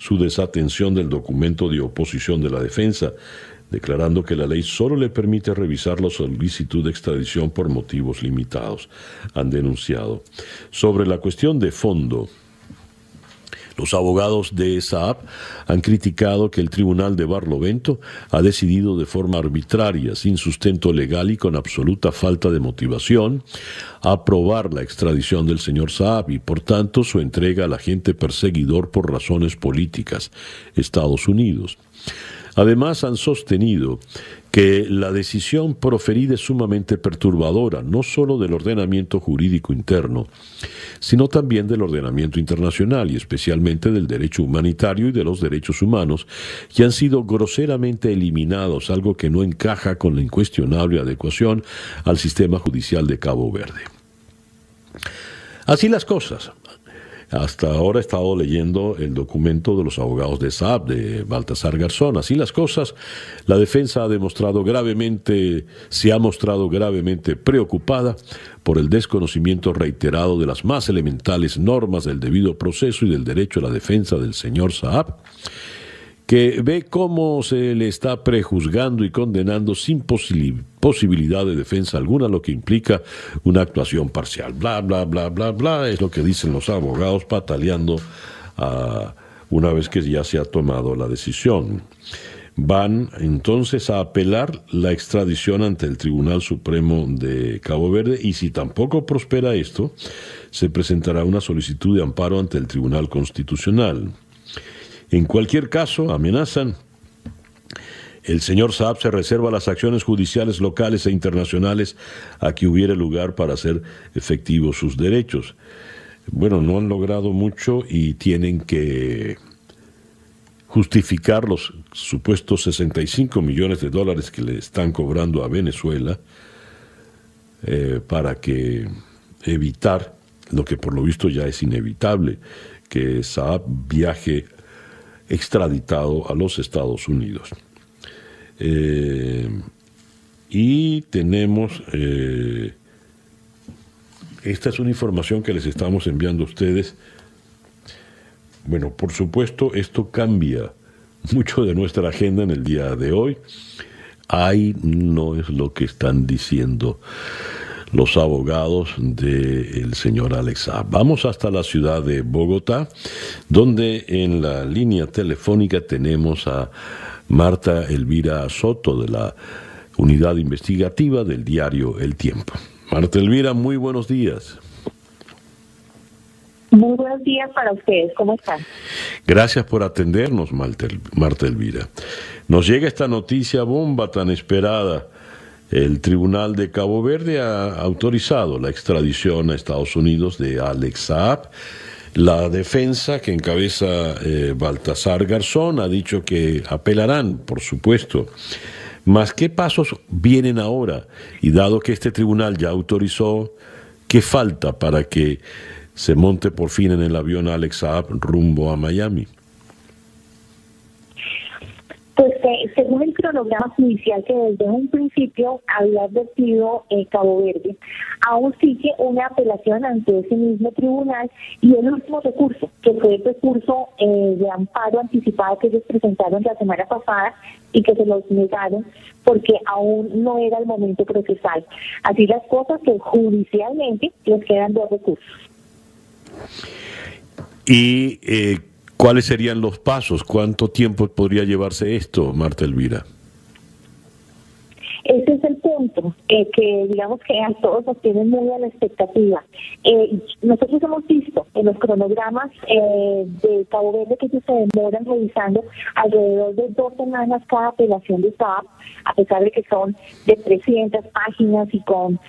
su desatención del documento de oposición de la defensa, declarando que la ley solo le permite revisar la solicitud de extradición por motivos limitados, han denunciado. Sobre la cuestión de fondo, los abogados de Saab han criticado que el Tribunal de Barlovento ha decidido de forma arbitraria, sin sustento legal y con absoluta falta de motivación, aprobar la extradición del señor Saab y, por tanto, su entrega al agente perseguidor por razones políticas, Estados Unidos. Además, han sostenido que la decisión proferida es sumamente perturbadora, no solo del ordenamiento jurídico interno, sino también del ordenamiento internacional y especialmente del derecho humanitario y de los derechos humanos, que han sido groseramente eliminados, algo que no encaja con la incuestionable adecuación al sistema judicial de Cabo Verde. Así las cosas. Hasta ahora he estado leyendo el documento de los abogados de Saab, de Baltasar Garzón. Así las cosas, la defensa ha demostrado gravemente, se ha mostrado gravemente preocupada por el desconocimiento reiterado de las más elementales normas del debido proceso y del derecho a la defensa del señor Saab que ve cómo se le está prejuzgando y condenando sin posibilidad de defensa alguna, lo que implica una actuación parcial. Bla, bla, bla, bla, bla, es lo que dicen los abogados pataleando a, una vez que ya se ha tomado la decisión. Van entonces a apelar la extradición ante el Tribunal Supremo de Cabo Verde y si tampoco prospera esto, se presentará una solicitud de amparo ante el Tribunal Constitucional. En cualquier caso, amenazan. El señor Saab se reserva las acciones judiciales locales e internacionales a que hubiera lugar para hacer efectivos sus derechos. Bueno, no han logrado mucho y tienen que justificar los supuestos 65 millones de dólares que le están cobrando a Venezuela eh, para que evitar lo que por lo visto ya es inevitable, que Saab viaje extraditado a los Estados Unidos. Eh, y tenemos, eh, esta es una información que les estamos enviando a ustedes. Bueno, por supuesto, esto cambia mucho de nuestra agenda en el día de hoy. Ahí no es lo que están diciendo los abogados del señor Alexa. Vamos hasta la ciudad de Bogotá, donde en la línea telefónica tenemos a Marta Elvira Soto de la unidad investigativa del diario El Tiempo. Marta Elvira, muy buenos días. Muy buenos días para ustedes, ¿cómo están? Gracias por atendernos, Marta Elvira. Nos llega esta noticia bomba tan esperada. El Tribunal de Cabo Verde ha autorizado la extradición a Estados Unidos de Alex Saab. La defensa que encabeza eh, Baltasar Garzón ha dicho que apelarán, por supuesto. Mas, ¿qué pasos vienen ahora? Y dado que este tribunal ya autorizó, ¿qué falta para que se monte por fin en el avión Alex Saab rumbo a Miami? Pues eh, según el cronograma judicial que desde un principio había advertido eh, Cabo Verde, aún sigue una apelación ante ese mismo tribunal y el último recurso, que fue el recurso eh, de amparo anticipado que ellos presentaron la semana pasada y que se los negaron porque aún no era el momento procesal. Así las cosas que judicialmente les quedan dos recursos. ¿Y eh, cuáles serían los pasos? ¿Cuánto tiempo podría llevarse esto, Marta Elvira? Ese es el punto, eh, que digamos que a todos nos tienen muy a la expectativa. Eh, nosotros hemos visto en los cronogramas eh, de Cabo Verde que se demoran revisando alrededor de dos semanas cada apelación de SAP, a pesar de que son de 300 páginas y con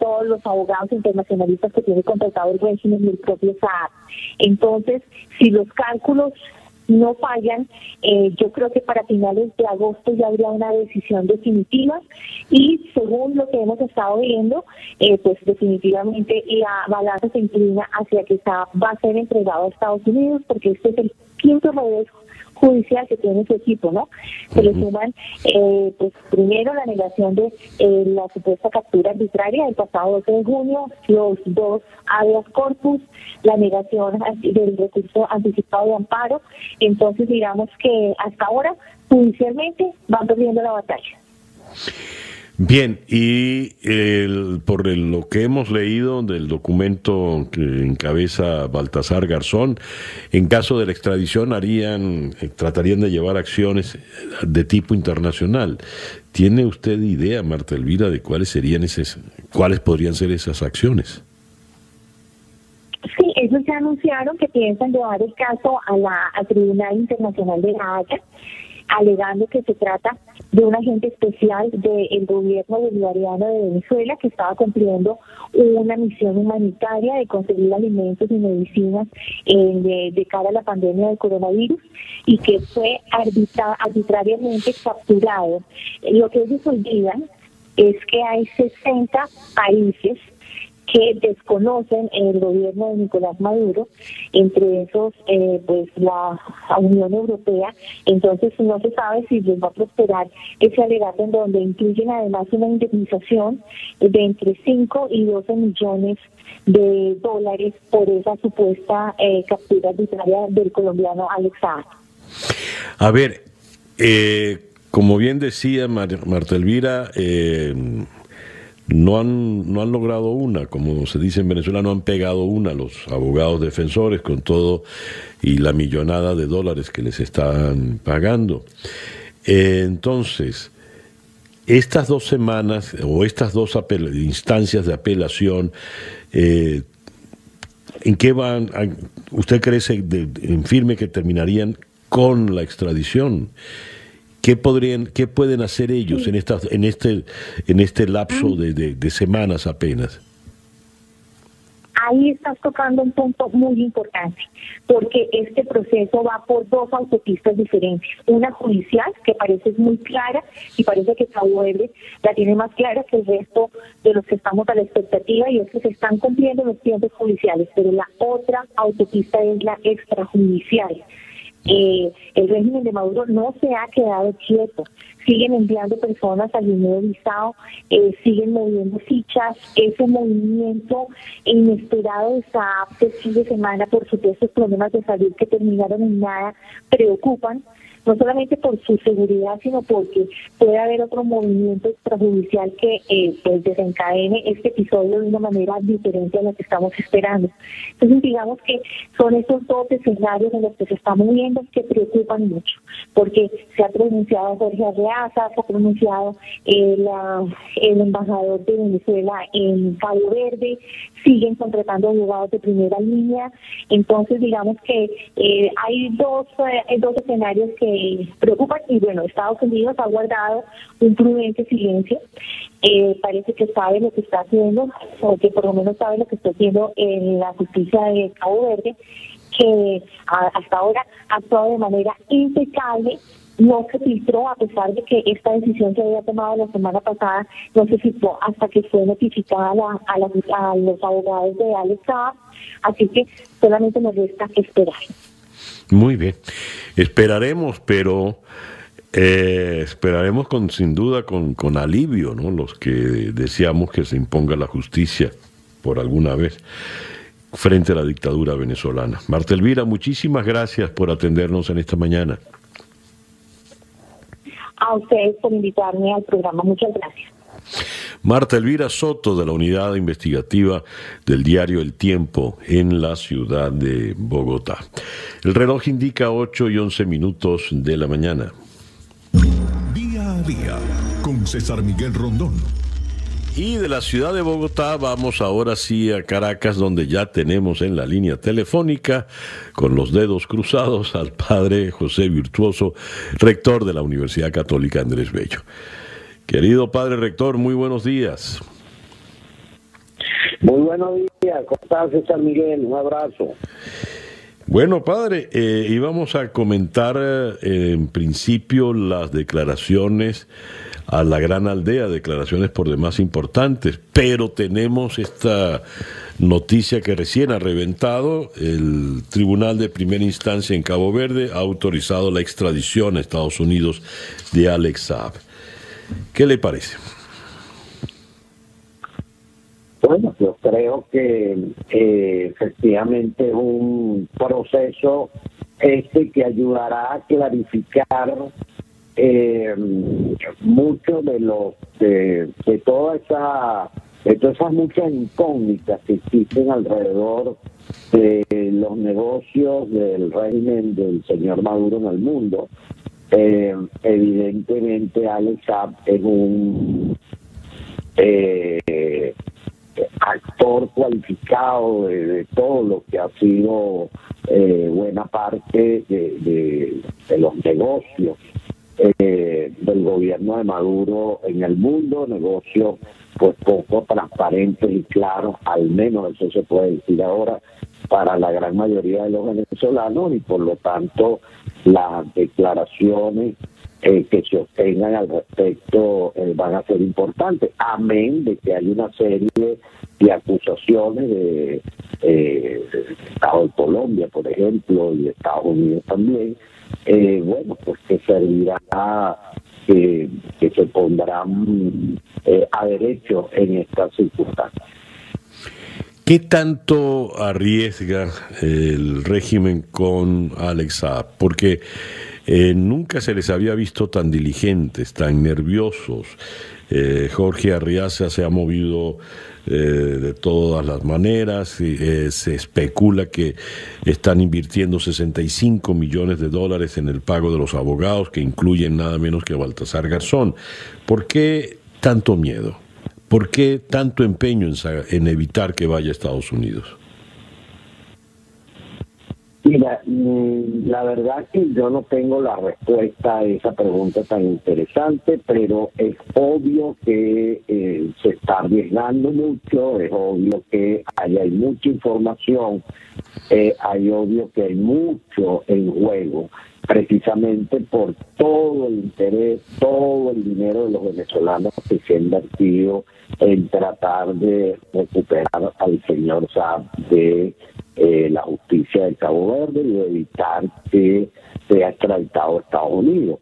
todos los abogados internacionalistas que tiene contratado el régimen y el propio SAP. Entonces, si los cálculos no fallan. Eh, yo creo que para finales de agosto ya habría una decisión definitiva y según lo que hemos estado viendo, eh, pues definitivamente la balanza se inclina hacia que está, va a ser entregado a Estados Unidos porque este es el quinto revés judicial que tiene su equipo, ¿no? Se le suman, eh, pues primero la negación de eh, la supuesta captura arbitraria del pasado 12 de junio, los dos habeas corpus, la negación del recurso anticipado de amparo. Entonces, digamos que hasta ahora, judicialmente, van perdiendo la batalla. Bien, y por lo que hemos leído del documento que encabeza Baltasar Garzón, en caso de la extradición harían, eh, tratarían de llevar acciones de tipo internacional. ¿Tiene usted idea, Marta Elvira, de cuáles serían esas, cuáles podrían ser esas acciones? Sí, ellos ya anunciaron que piensan llevar el caso a la al Tribunal Internacional de la Haya alegando que se trata de un agente especial del gobierno bolivariano de Venezuela que estaba cumpliendo una misión humanitaria de conseguir alimentos y medicinas eh, de, cara a la pandemia del coronavirus y que fue arbitrariamente capturado. Lo que ellos olvidan es que hay 60 países que desconocen el gobierno de Nicolás Maduro, entre esos eh, pues la Unión Europea, entonces no se sabe si les va a prosperar ese alegato en donde incluyen además una indemnización de entre 5 y 12 millones de dólares por esa supuesta eh, captura arbitraria del colombiano Alex A ver, eh, como bien decía Marta Elvira, eh, no han, no han logrado una, como se dice en Venezuela, no han pegado una los abogados defensores con todo y la millonada de dólares que les están pagando. Eh, entonces, estas dos semanas o estas dos instancias de apelación, eh, ¿en qué van? ¿Usted cree en firme que terminarían con la extradición? ¿Qué podrían, qué pueden hacer ellos en esta, en este, en este lapso ah. de, semanas apenas? ahí estás tocando un punto muy importante, porque este proceso va por dos autopistas diferentes. Una judicial, que parece muy clara, y parece que Cabo la tiene más clara que el resto de los que estamos a la expectativa, y es que se están cumpliendo los tiempos judiciales, pero la otra autopista es la extrajudicial eh, el régimen de Maduro no se ha quedado quieto. Siguen enviando personas al dinero visado, eh, siguen moviendo fichas. Ese movimiento inesperado de este fin de semana, por supuesto, problemas de salud que terminaron en nada, preocupan no solamente por su seguridad, sino porque puede haber otro movimiento extrajudicial que eh, pues desencadene este episodio de una manera diferente a la que estamos esperando. Entonces, digamos que son esos dos escenarios en los que se está moviendo que preocupan mucho, porque se ha pronunciado Jorge Arreaza, se ha pronunciado eh, el embajador de Venezuela en Cabo Verde, siguen contratando abogados de primera línea. Entonces, digamos que eh, hay dos, eh, dos escenarios que preocupan y bueno, Estados Unidos ha guardado un prudente silencio. Eh, parece que sabe lo que está haciendo, o que por lo menos sabe lo que está haciendo en la justicia de Cabo Verde, que hasta ahora ha actuado de manera impecable no se filtró a pesar de que esta decisión se había tomado la semana pasada, no se filtró hasta que fue notificada a, los abogados de Alex así que solamente nos resta esperar. Muy bien, esperaremos, pero eh, esperaremos con sin duda con, con alivio, ¿no? Los que deseamos que se imponga la justicia por alguna vez frente a la dictadura venezolana. Marta Elvira, muchísimas gracias por atendernos en esta mañana a ustedes por invitarme al programa. Muchas gracias. Marta Elvira Soto, de la unidad investigativa del diario El Tiempo en la ciudad de Bogotá. El reloj indica 8 y 11 minutos de la mañana. Día a día, con César Miguel Rondón. Y de la ciudad de Bogotá vamos ahora sí a Caracas, donde ya tenemos en la línea telefónica, con los dedos cruzados, al padre José Virtuoso, rector de la Universidad Católica Andrés Bello. Querido padre rector, muy buenos días. Muy buenos días, ¿cómo estás, César Miguel? Un abrazo. Bueno, padre, eh, íbamos a comentar eh, en principio las declaraciones a la gran aldea, declaraciones por demás importantes, pero tenemos esta noticia que recién ha reventado, el Tribunal de Primera Instancia en Cabo Verde ha autorizado la extradición a Estados Unidos de Alex Saab. ¿Qué le parece? Bueno, yo creo que eh, efectivamente es un proceso este que ayudará a clarificar eh, mucho de los de, toda esa de todas esas muchas incógnitas que existen alrededor de los negocios del régimen del señor Maduro en el mundo. Eh, evidentemente Alex Saab es un eh, actor cualificado de, todo lo que ha sido eh, buena parte de, de los negocios eh, del gobierno de Maduro en el mundo, negocio pues poco transparente y claro, al menos eso se puede decir ahora para la gran mayoría de los venezolanos y por lo tanto las declaraciones eh, que se obtengan al respecto eh, van a ser importantes, amén de que hay una serie de acusaciones de, eh, Estado de Colombia, por ejemplo, y Estados Unidos también, eh, bueno, pues que servirá que, que se pondrán a derecho en estas circunstancias. ¿Qué tanto arriesga el régimen con Alexa? Porque eh, nunca se les había visto tan diligentes, tan nerviosos. Jorge Arriaza se ha movido eh, de todas las maneras. Eh, se especula que están invirtiendo 65 millones de dólares en el pago de los abogados, que incluyen nada menos que a Baltasar Garzón. ¿Por qué tanto miedo? ¿Por qué tanto empeño en evitar que vaya a Estados Unidos? Mira, mm, la verdad que yo no tengo la respuesta a esa pregunta tan interesante, pero es obvio que eh, se está arriesgando mucho, es obvio que hay, mucha información, eh, hay obvio que hay mucho en juego, precisamente por todo el interés, todo el dinero de los venezolanos que se ha invertido en tratar de recuperar al señor Saab de eh, la justicia de Cabo Verde y evitar que sea extraditado a Estados Unidos.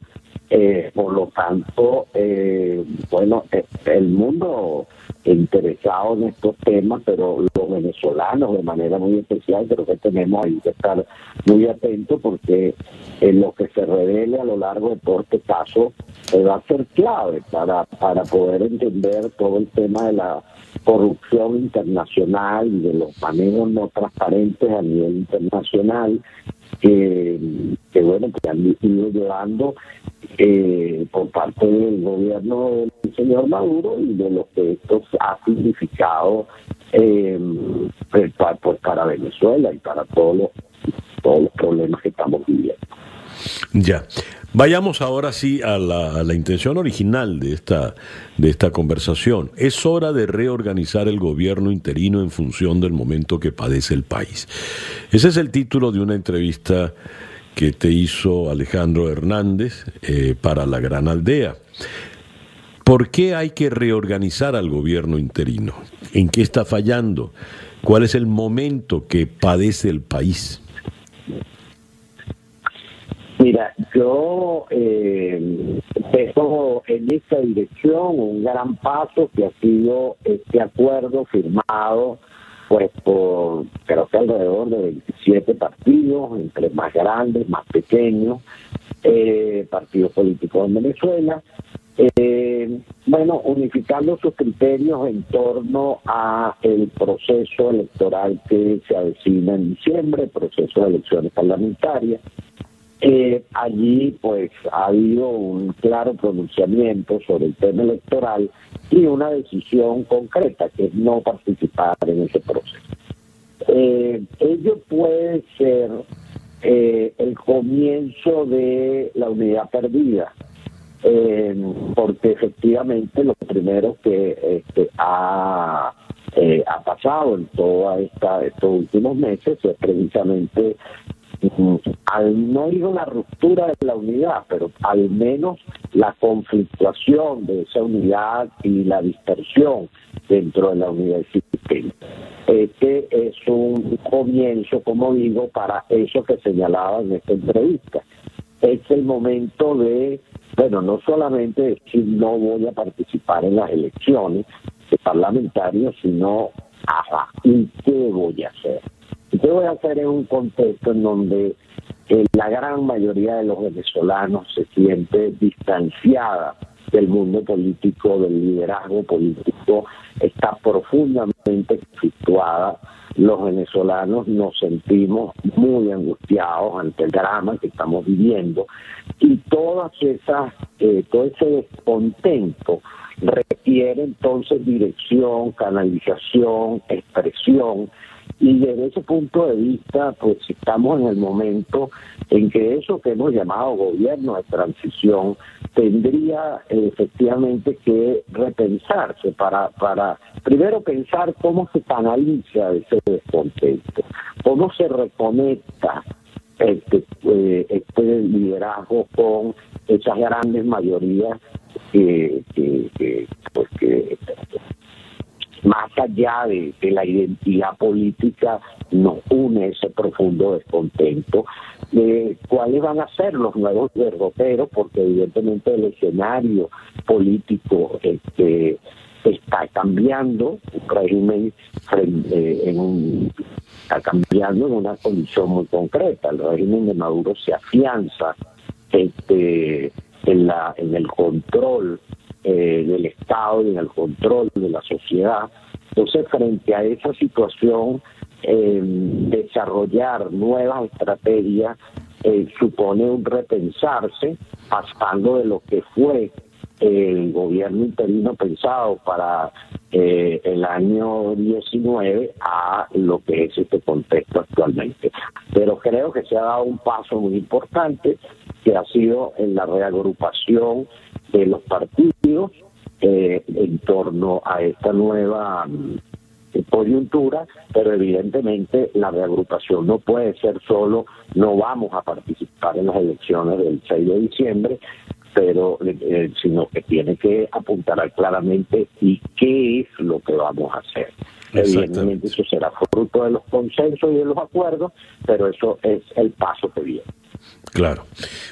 Eh, por lo tanto, eh, bueno, el mundo interesado en estos temas, pero los venezolanos de manera muy especial creo que tenemos ahí que estar muy atentos porque en lo que se revele a lo largo de todo este caso eh, va a ser clave para, para poder entender todo el tema de la corrupción internacional y de los manejos no transparentes a nivel internacional que, bueno que han ido llevando eh, por parte del gobierno del señor Maduro y de lo que esto ha significado eh, para Venezuela y para todos todos los problemas que estamos viviendo. Ya. Vayamos ahora sí a la, intención original de esta, de esta conversación. Es hora de reorganizar el gobierno interino en función del momento que padece el país. Ese es el título de una entrevista que te hizo Alejandro Hernández eh, para la Gran Aldea. ¿Por qué hay que reorganizar al gobierno interino? ¿En qué está fallando? ¿Cuál es el momento que padece el país? Mira, yo eh, en esta dirección un gran paso que ha sido este acuerdo firmado pues por creo que alrededor de 27 partidos, entre más grandes, más pequeños, eh, partidos políticos en Venezuela, eh, bueno, unificando sus criterios en torno a el proceso electoral que se avecina en diciembre, proceso de elecciones parlamentarias, eh, allí pues ha habido un claro pronunciamiento sobre el tema electoral y una decisión concreta que es no participar en ese proceso. Eh, ello puede ser eh, el comienzo de la unidad perdida, eh, porque efectivamente lo primero que este, ha, ha pasado en toda estos últimos meses es precisamente al no ir una ruptura de la unidad, pero al menos la conflictuación de esa unidad y la dispersión dentro de la unidad existente. Este es un comienzo, como digo, para eso que señalaba en esta entrevista. Es el momento de, bueno, no solamente decir no voy a participar en las elecciones parlamentarias, sino, ajá, ¿y qué voy a hacer? ¿Qué voy a hacer en un contexto en donde eh, la gran mayoría de los venezolanos se siente distanciada del mundo político, del liderazgo político, está profundamente situada. Los venezolanos nos sentimos muy angustiados ante el drama que estamos viviendo y todas esas, eh, todo ese descontento requiere entonces dirección, canalización, expresión y desde ese punto de vista, pues estamos en el momento en que eso que hemos llamado gobierno de transición tendría efectivamente que repensarse para, para primero pensar cómo se canaliza ese descontento, cómo se reconecta este, eh, este liderazgo con esas grandes mayorías que, que, pues que más allá de, la identidad política, nos une ese profundo descontento. de ¿Cuáles van a ser los nuevos derroteros? Porque evidentemente el escenario político este, está cambiando, un régimen eh, en un, está cambiando en una condición muy concreta. El régimen de Maduro se afianza este, en, la, en el control eh, del Estado y en el control de la sociedad. Entonces, frente a esa situación, eh, desarrollar nuevas estrategias eh, supone un repensarse, pasando de lo que fue el gobierno interino pensado para el año 19 a lo que es este contexto actualmente. Pero creo que se ha dado un paso muy importante que ha sido en la reagrupación de los partidos eh, en torno a esta nueva mm, coyuntura, pero evidentemente la reagrupación no puede ser solo, no vamos a participar en las elecciones del 6 de diciembre, pero eh, sino que tiene que apuntar claramente y qué es lo que vamos a hacer. Evidentemente eso será fruto de los consensos y de los acuerdos, pero eso es el paso que viene. Claro.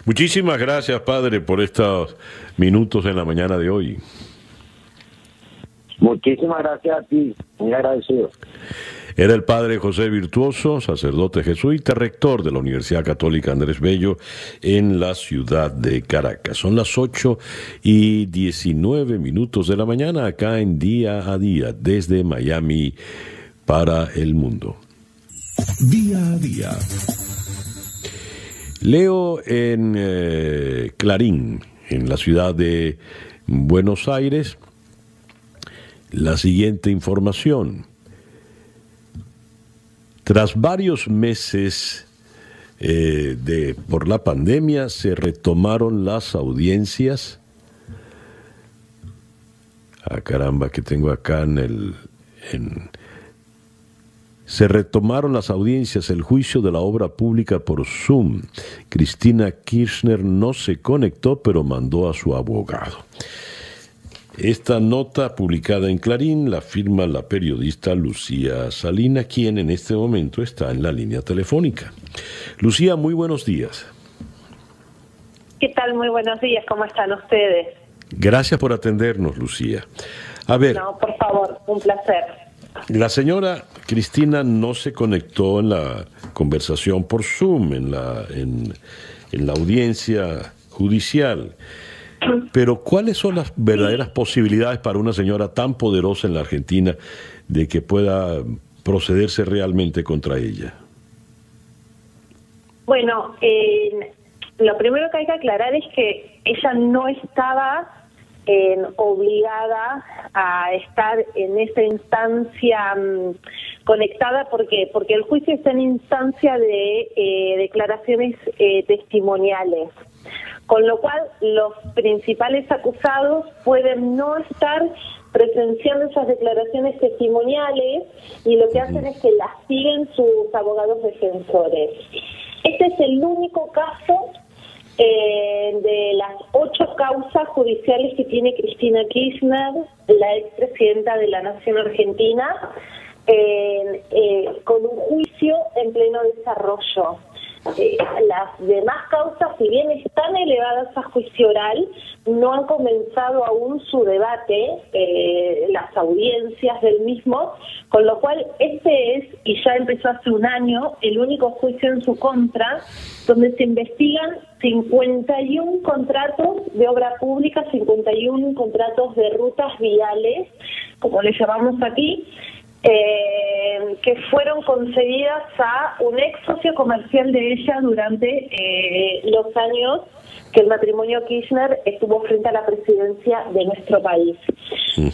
Muchísimas gracias, padre, por estos minutos en la mañana de hoy. Muchísimas gracias a ti, muy agradecido. Era el padre José Virtuoso, sacerdote jesuita, rector de la Universidad Católica Andrés Bello en la ciudad de Caracas. Son las 8 y 19 minutos de la mañana acá en Día a Día desde Miami para el mundo. Día a día. Leo en eh, Clarín, en la ciudad de Buenos Aires, la siguiente información. Tras varios meses eh, de, por la pandemia, se retomaron las audiencias. Ah, caramba, que tengo acá en el. Se retomaron las audiencias, el juicio de la obra pública por Zoom. Cristina Kirchner no se conectó, pero mandó a su abogado. Esta nota publicada en Clarín la firma la periodista Lucía Salina, quien en este momento está en la línea telefónica. Lucía, muy buenos días. ¿Qué tal? Muy buenos días. ¿Cómo están ustedes? Gracias por atendernos, Lucía. A ver. No, por favor, un placer. La señora Cristina no se conectó en la conversación por Zoom, en la, en, la audiencia judicial. Pero ¿cuáles son las verdaderas posibilidades para una señora tan poderosa en la Argentina de que pueda procederse realmente contra ella? Bueno, eh, lo primero que hay que aclarar es que ella no estaba obligada a estar en esa instancia mm, conectada porque porque el juicio está en instancia de eh, declaraciones eh, testimoniales con lo cual los principales acusados pueden no estar presenciando esas declaraciones testimoniales y lo que hacen es que las siguen sus abogados defensores. Este es el único caso eh, de las ocho causas judiciales que tiene Cristina Kirchner, la expresidenta de la Nación Argentina, eh, con un juicio en pleno desarrollo. Eh, las demás causas, si bien están elevadas a juicio oral, no han comenzado aún su debate, eh, las audiencias del mismo, con lo cual este es, y ya empezó hace un año, el único juicio en su contra, donde se investigan 51 contratos de obra pública, 51 contratos de rutas viales, como le llamamos aquí, eh, que fueron concedidas a un ex socio comercial de ella durante eh, los años que el matrimonio Kirchner estuvo frente a la presidencia de nuestro país.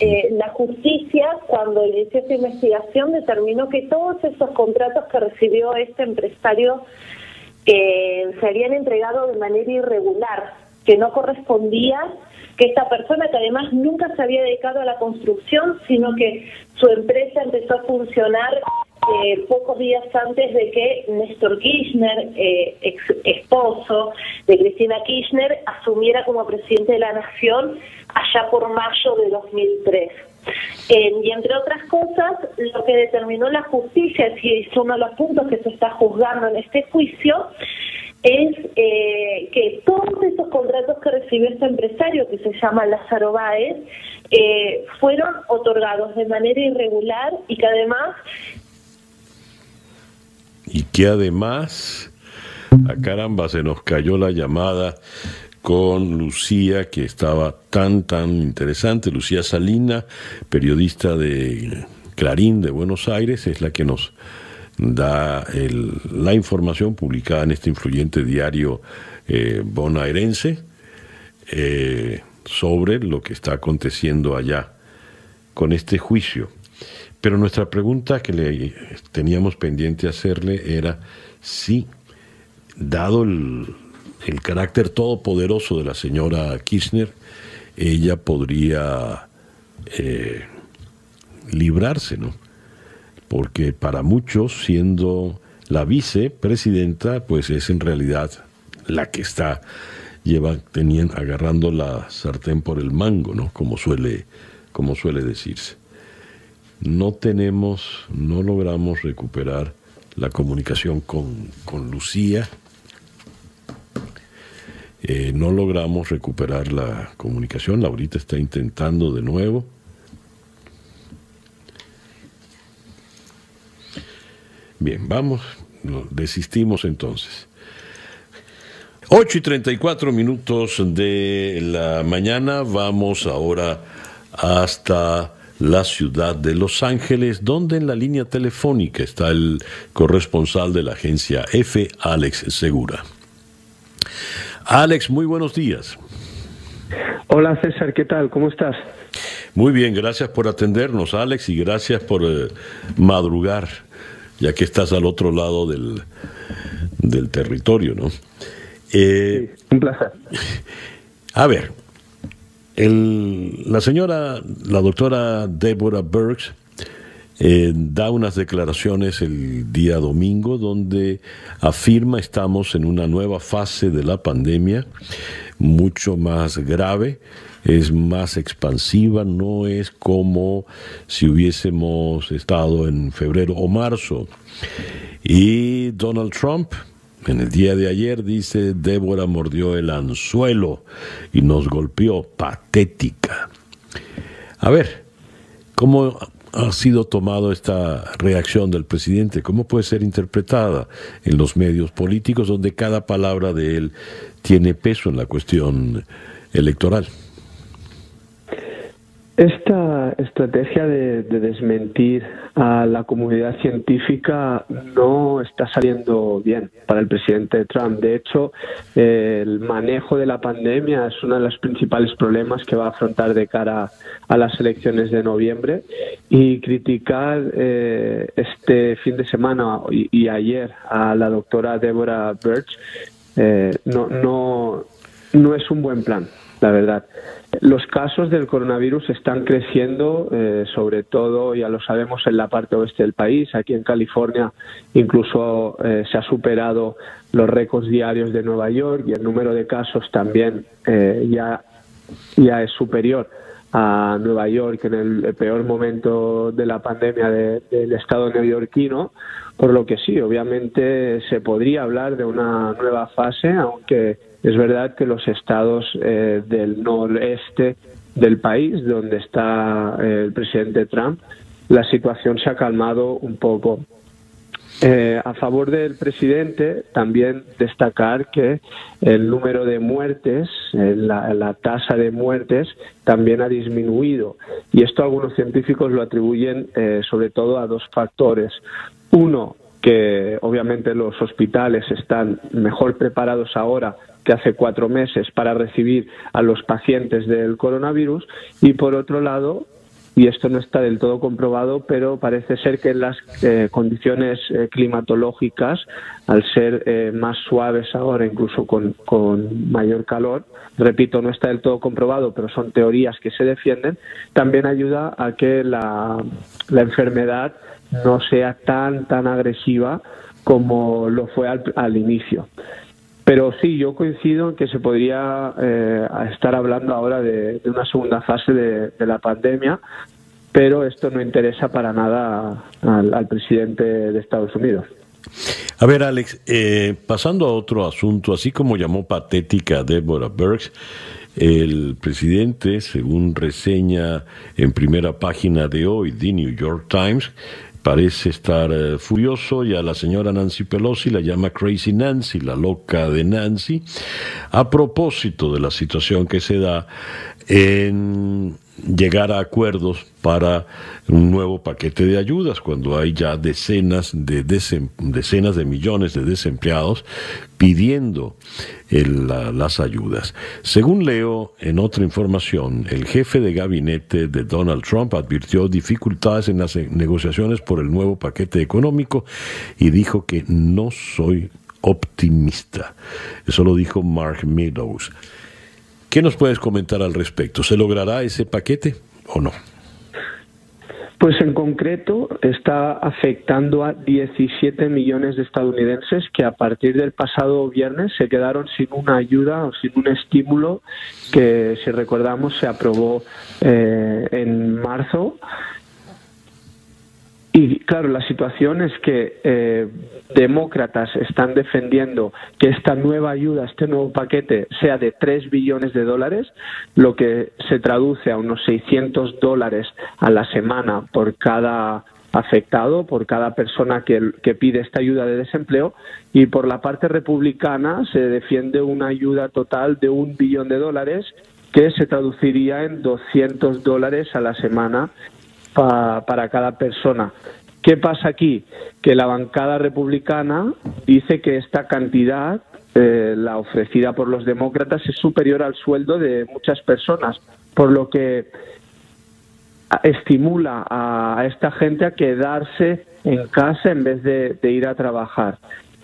Eh, la justicia, cuando inició esta investigación, determinó que todos esos contratos que recibió este empresario eh, se habían entregado de manera irregular, que no correspondía que esta persona que además nunca se había dedicado a la construcción, sino que su empresa empezó a funcionar eh, pocos días antes de que Néstor Kirchner, eh, ex esposo de Cristina Kirchner, asumiera como presidente de la Nación allá por mayo de 2003. y entre otras cosas, lo que determinó la justicia, y es uno de los puntos que se está juzgando en este juicio, es eh, que todos esos contratos que recibió este empresario, que se llama Lázaro Báez, eh, fueron otorgados de manera irregular y que además... Y que además, a caramba, se nos cayó la llamada con Lucía, que estaba tan, tan interesante. Lucía Salina, periodista de Clarín de Buenos Aires, es la que nos da la información publicada en este influyente diario eh, bonaerense eh, sobre lo que está aconteciendo allá con este juicio. Pero nuestra pregunta que le teníamos pendiente hacerle era si, dado el, carácter todopoderoso de la señora Kirchner, ella podría eh, librarse, ¿no? Porque para muchos, siendo la vicepresidenta, pues es en realidad la que está lleva, tenían, agarrando la sartén por el mango, ¿no? Como suele, como suele decirse. No tenemos, no logramos recuperar la comunicación con, con Lucía. Eh, no logramos recuperar la comunicación. Laurita está intentando de nuevo. Bien, vamos, desistimos entonces. 8 y 34 minutos de la mañana, vamos ahora hasta la ciudad de Los Ángeles, donde en la línea telefónica está el corresponsal de la agencia F, Alex Segura. Alex, muy buenos días. Hola César, ¿qué tal? ¿Cómo estás? Muy bien, gracias por atendernos, Alex, y gracias por eh, madrugar, ya que estás al otro lado del, del territorio, ¿no? Eh, un placer. A ver, la señora, la doctora Deborah Burks, eh, da unas declaraciones el día domingo donde afirma estamos en una nueva fase de la pandemia, mucho más grave, es más expansiva, no es como si hubiésemos estado en febrero o marzo. Y Donald Trump, en el día de ayer dice, Débora mordió el anzuelo y nos golpeó, patética. A ver, ¿cómo ha sido tomado esta reacción del presidente? ¿Cómo puede ser interpretada en los medios políticos donde cada palabra de él tiene peso en la cuestión electoral? Esta estrategia de, desmentir a la comunidad científica no está saliendo bien para el presidente Trump. De hecho, el manejo de la pandemia es uno de los principales problemas que va a afrontar de cara a las elecciones de noviembre y criticar eh, este fin de semana y, ayer a la doctora Deborah Birch eh, no, no, no es un buen plan, la verdad. Los casos del coronavirus están creciendo, eh, sobre todo, ya lo sabemos, en la parte oeste del país. Aquí en California incluso eh, se ha superado los récords diarios de Nueva York y el número de casos también eh, ya, ya es superior a Nueva York en el peor momento de la pandemia del estado neoyorquino, por lo que sí, obviamente se podría hablar de una nueva fase, aunque es verdad que los estados eh, del noreste del país, donde está eh, el presidente Trump, la situación se ha calmado un poco. Eh, a favor del presidente, también destacar que el número de muertes, la, la, tasa de muertes, también ha disminuido. Y esto algunos científicos lo atribuyen sobre todo a dos factores. Uno, que obviamente los hospitales están mejor preparados ahora que hace cuatro meses para recibir a los pacientes del coronavirus y por otro lado y esto no está del todo comprobado, pero parece ser que las eh, condiciones eh, climatológicas, al ser eh, más suaves ahora, incluso con, con, mayor calor, repito, no está del todo comprobado, pero son teorías que se defienden, también ayuda a que la, la enfermedad no sea tan, tan agresiva como lo fue al, al inicio. Pero sí, yo coincido en que se podría eh, estar hablando ahora de, una segunda fase de, la pandemia, pero esto no interesa para nada al, presidente de Estados Unidos. A ver, Alex, eh, pasando a otro asunto, así como llamó patética a Deborah Burks, el presidente, según reseña en primera página de hoy The New York Times, parece estar eh, furioso y a la señora Nancy Pelosi la llama Crazy Nancy, la loca de Nancy, a propósito de la situación que se da en llegar a acuerdos para un nuevo paquete de ayudas cuando hay ya decenas de decenas de millones de desempleados pidiendo las ayudas. Según leo en otra información, el jefe de gabinete de Donald Trump advirtió dificultades en las negociaciones por el nuevo paquete económico y dijo que no soy optimista. Eso lo dijo Mark Meadows. ¿Qué nos puedes comentar al respecto? ¿Se logrará ese paquete o no? Pues en concreto está afectando a 17 millones de estadounidenses que a partir del pasado viernes se quedaron sin una ayuda o sin un estímulo que, si recordamos, se aprobó eh, en marzo y claro, la situación es que eh, demócratas están defendiendo que esta nueva ayuda, este nuevo paquete, sea de 3 billones de dólares, lo que se traduce a unos 600 dólares a la semana por cada afectado por cada persona que, pide esta ayuda de desempleo. Y por la parte republicana se defiende una ayuda total de un billón de dólares que se traduciría en 200 dólares a la semana para cada persona. ¿Qué pasa aquí? Que la bancada republicana dice que esta cantidad, eh, la ofrecida por los demócratas, es superior al sueldo de muchas personas, por lo que estimula a, esta gente a quedarse en casa en vez de, de, ir a trabajar.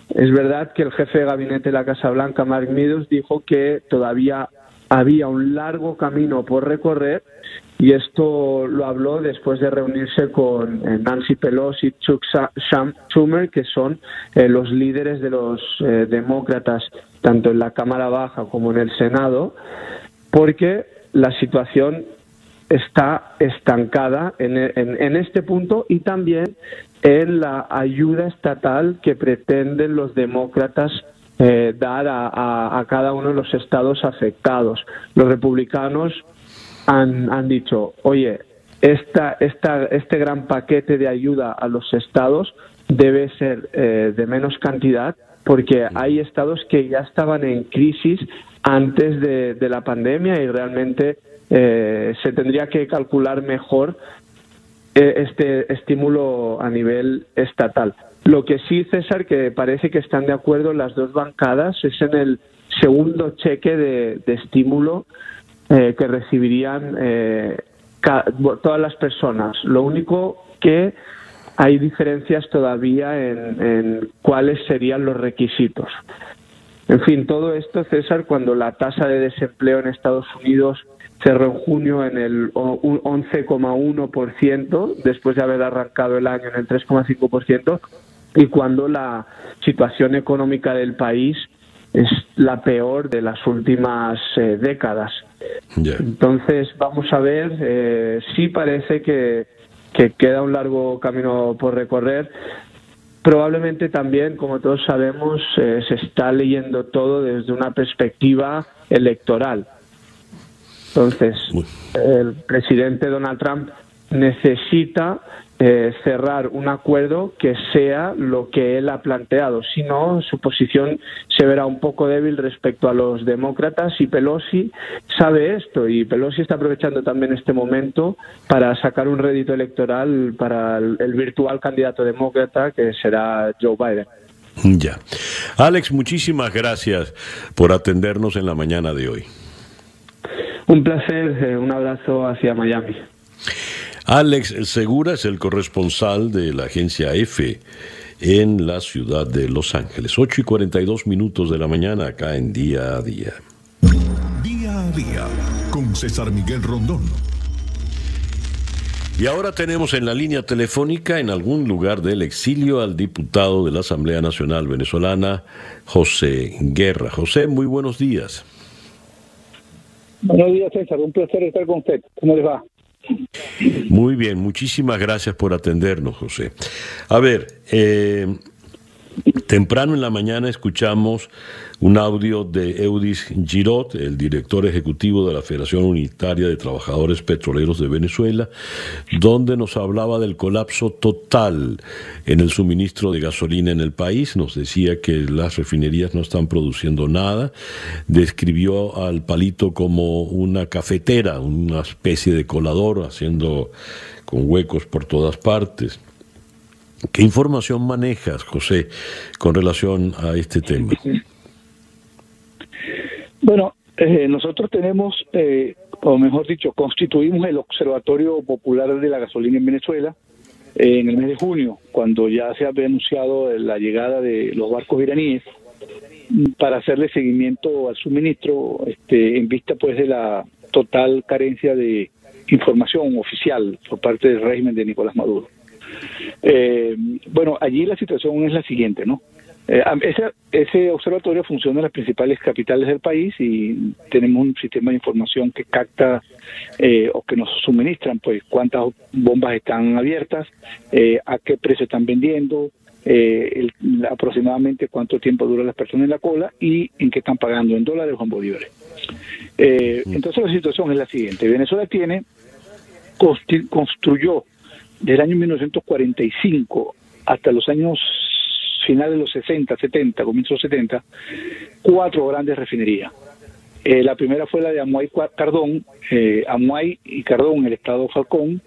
Es verdad que el jefe de gabinete de la Casa Blanca, Mark Meadows, dijo que todavía había un largo camino por recorrer y esto lo habló después de reunirse con eh, Nancy Pelosi y Chuck Schumer, que son eh, los líderes de los eh, demócratas tanto en la Cámara Baja como en el Senado, porque la situación está estancada en, en, este punto y también en la ayuda estatal que pretenden los demócratas eh, dar a, cada uno de los estados afectados. Los republicanos han, han dicho, oye, esta, esta, este gran paquete de ayuda a los estados debe ser eh, de menos cantidad porque hay estados que ya estaban en crisis antes de, la pandemia y realmente eh, se tendría que calcular mejor este estímulo a nivel estatal. Lo que sí, César, que parece que están de acuerdo las dos bancadas es en el segundo cheque de, estímulo eh, que recibirían eh, todas las personas. Lo único que hay diferencias todavía en, cuáles serían los requisitos. En fin, todo esto, César, cuando la tasa de desempleo en Estados Unidos cerró en junio en el 11,1%, después de haber arrancado el año en el 3,5%, y cuando la situación económica del país es la peor de las últimas eh, décadas. Entonces, vamos a ver, eh, sí parece que, que queda un largo camino por recorrer. Probablemente también, como todos sabemos, eh, se está leyendo todo desde una perspectiva electoral. Entonces, el presidente Donald Trump necesita eh, cerrar un acuerdo que sea lo que él ha planteado. Si no, su posición se verá un poco débil respecto a los demócratas y Pelosi sabe esto y Pelosi está aprovechando también este momento para sacar un rédito electoral para el, el virtual candidato demócrata que será Joe Biden. Ya. Alex, muchísimas gracias por atendernos en la mañana de hoy. Un placer, eh, un abrazo hacia Miami. Alex Segura es el corresponsal de la agencia EFE en la ciudad de Los Ángeles. 8 y 42 minutos de la mañana acá en Día a Día. Día a Día con César Miguel Rondón. Y ahora tenemos en la línea telefónica en algún lugar del exilio al diputado de la Asamblea Nacional Venezolana, José Guerra. José, muy buenos días. Buenos días, César. Un placer estar con usted. ¿Cómo les va? Muy bien, muchísimas gracias por atendernos, José. A ver, eh, Temprano en la mañana escuchamos un audio de Eudis Girot, el director ejecutivo de la Federación Unitaria de Trabajadores Petroleros de Venezuela, donde nos hablaba del colapso total en el suministro de gasolina en el país. Nos decía que las refinerías no están produciendo nada. Describió al palito como una cafetera, una especie de colador, haciendo con huecos por todas partes. ¿Qué información manejas, José, con relación a este tema? Bueno, eh, nosotros tenemos, eh, o mejor dicho, constituimos el Observatorio Popular de la Gasolina en Venezuela eh, en el mes de junio, cuando ya se había anunciado la llegada de los barcos iraníes para hacerle seguimiento al suministro este, en vista pues de la total carencia de información oficial por parte del régimen de Nicolás Maduro. Eh, bueno, allí la situación es la siguiente, ¿no? Eh, ese, ese observatorio funciona en las principales capitales del país y tenemos un sistema de información que capta eh, o que nos suministran, pues, cuántas bombas están abiertas, eh, a qué precio están vendiendo, aproximadamente cuánto tiempo dura las personas en la cola y en qué están pagando, en dólares o en bolívares. entonces la situación es la siguiente. Venezuela tiene, construyó desde el año 1945 hasta los años finales de los 60, 70, comienzos de los 70, cuatro grandes refinerías. Eh, la primera fue la de Amuay Cardón, eh, Amuay y Cardón el estado Falcón.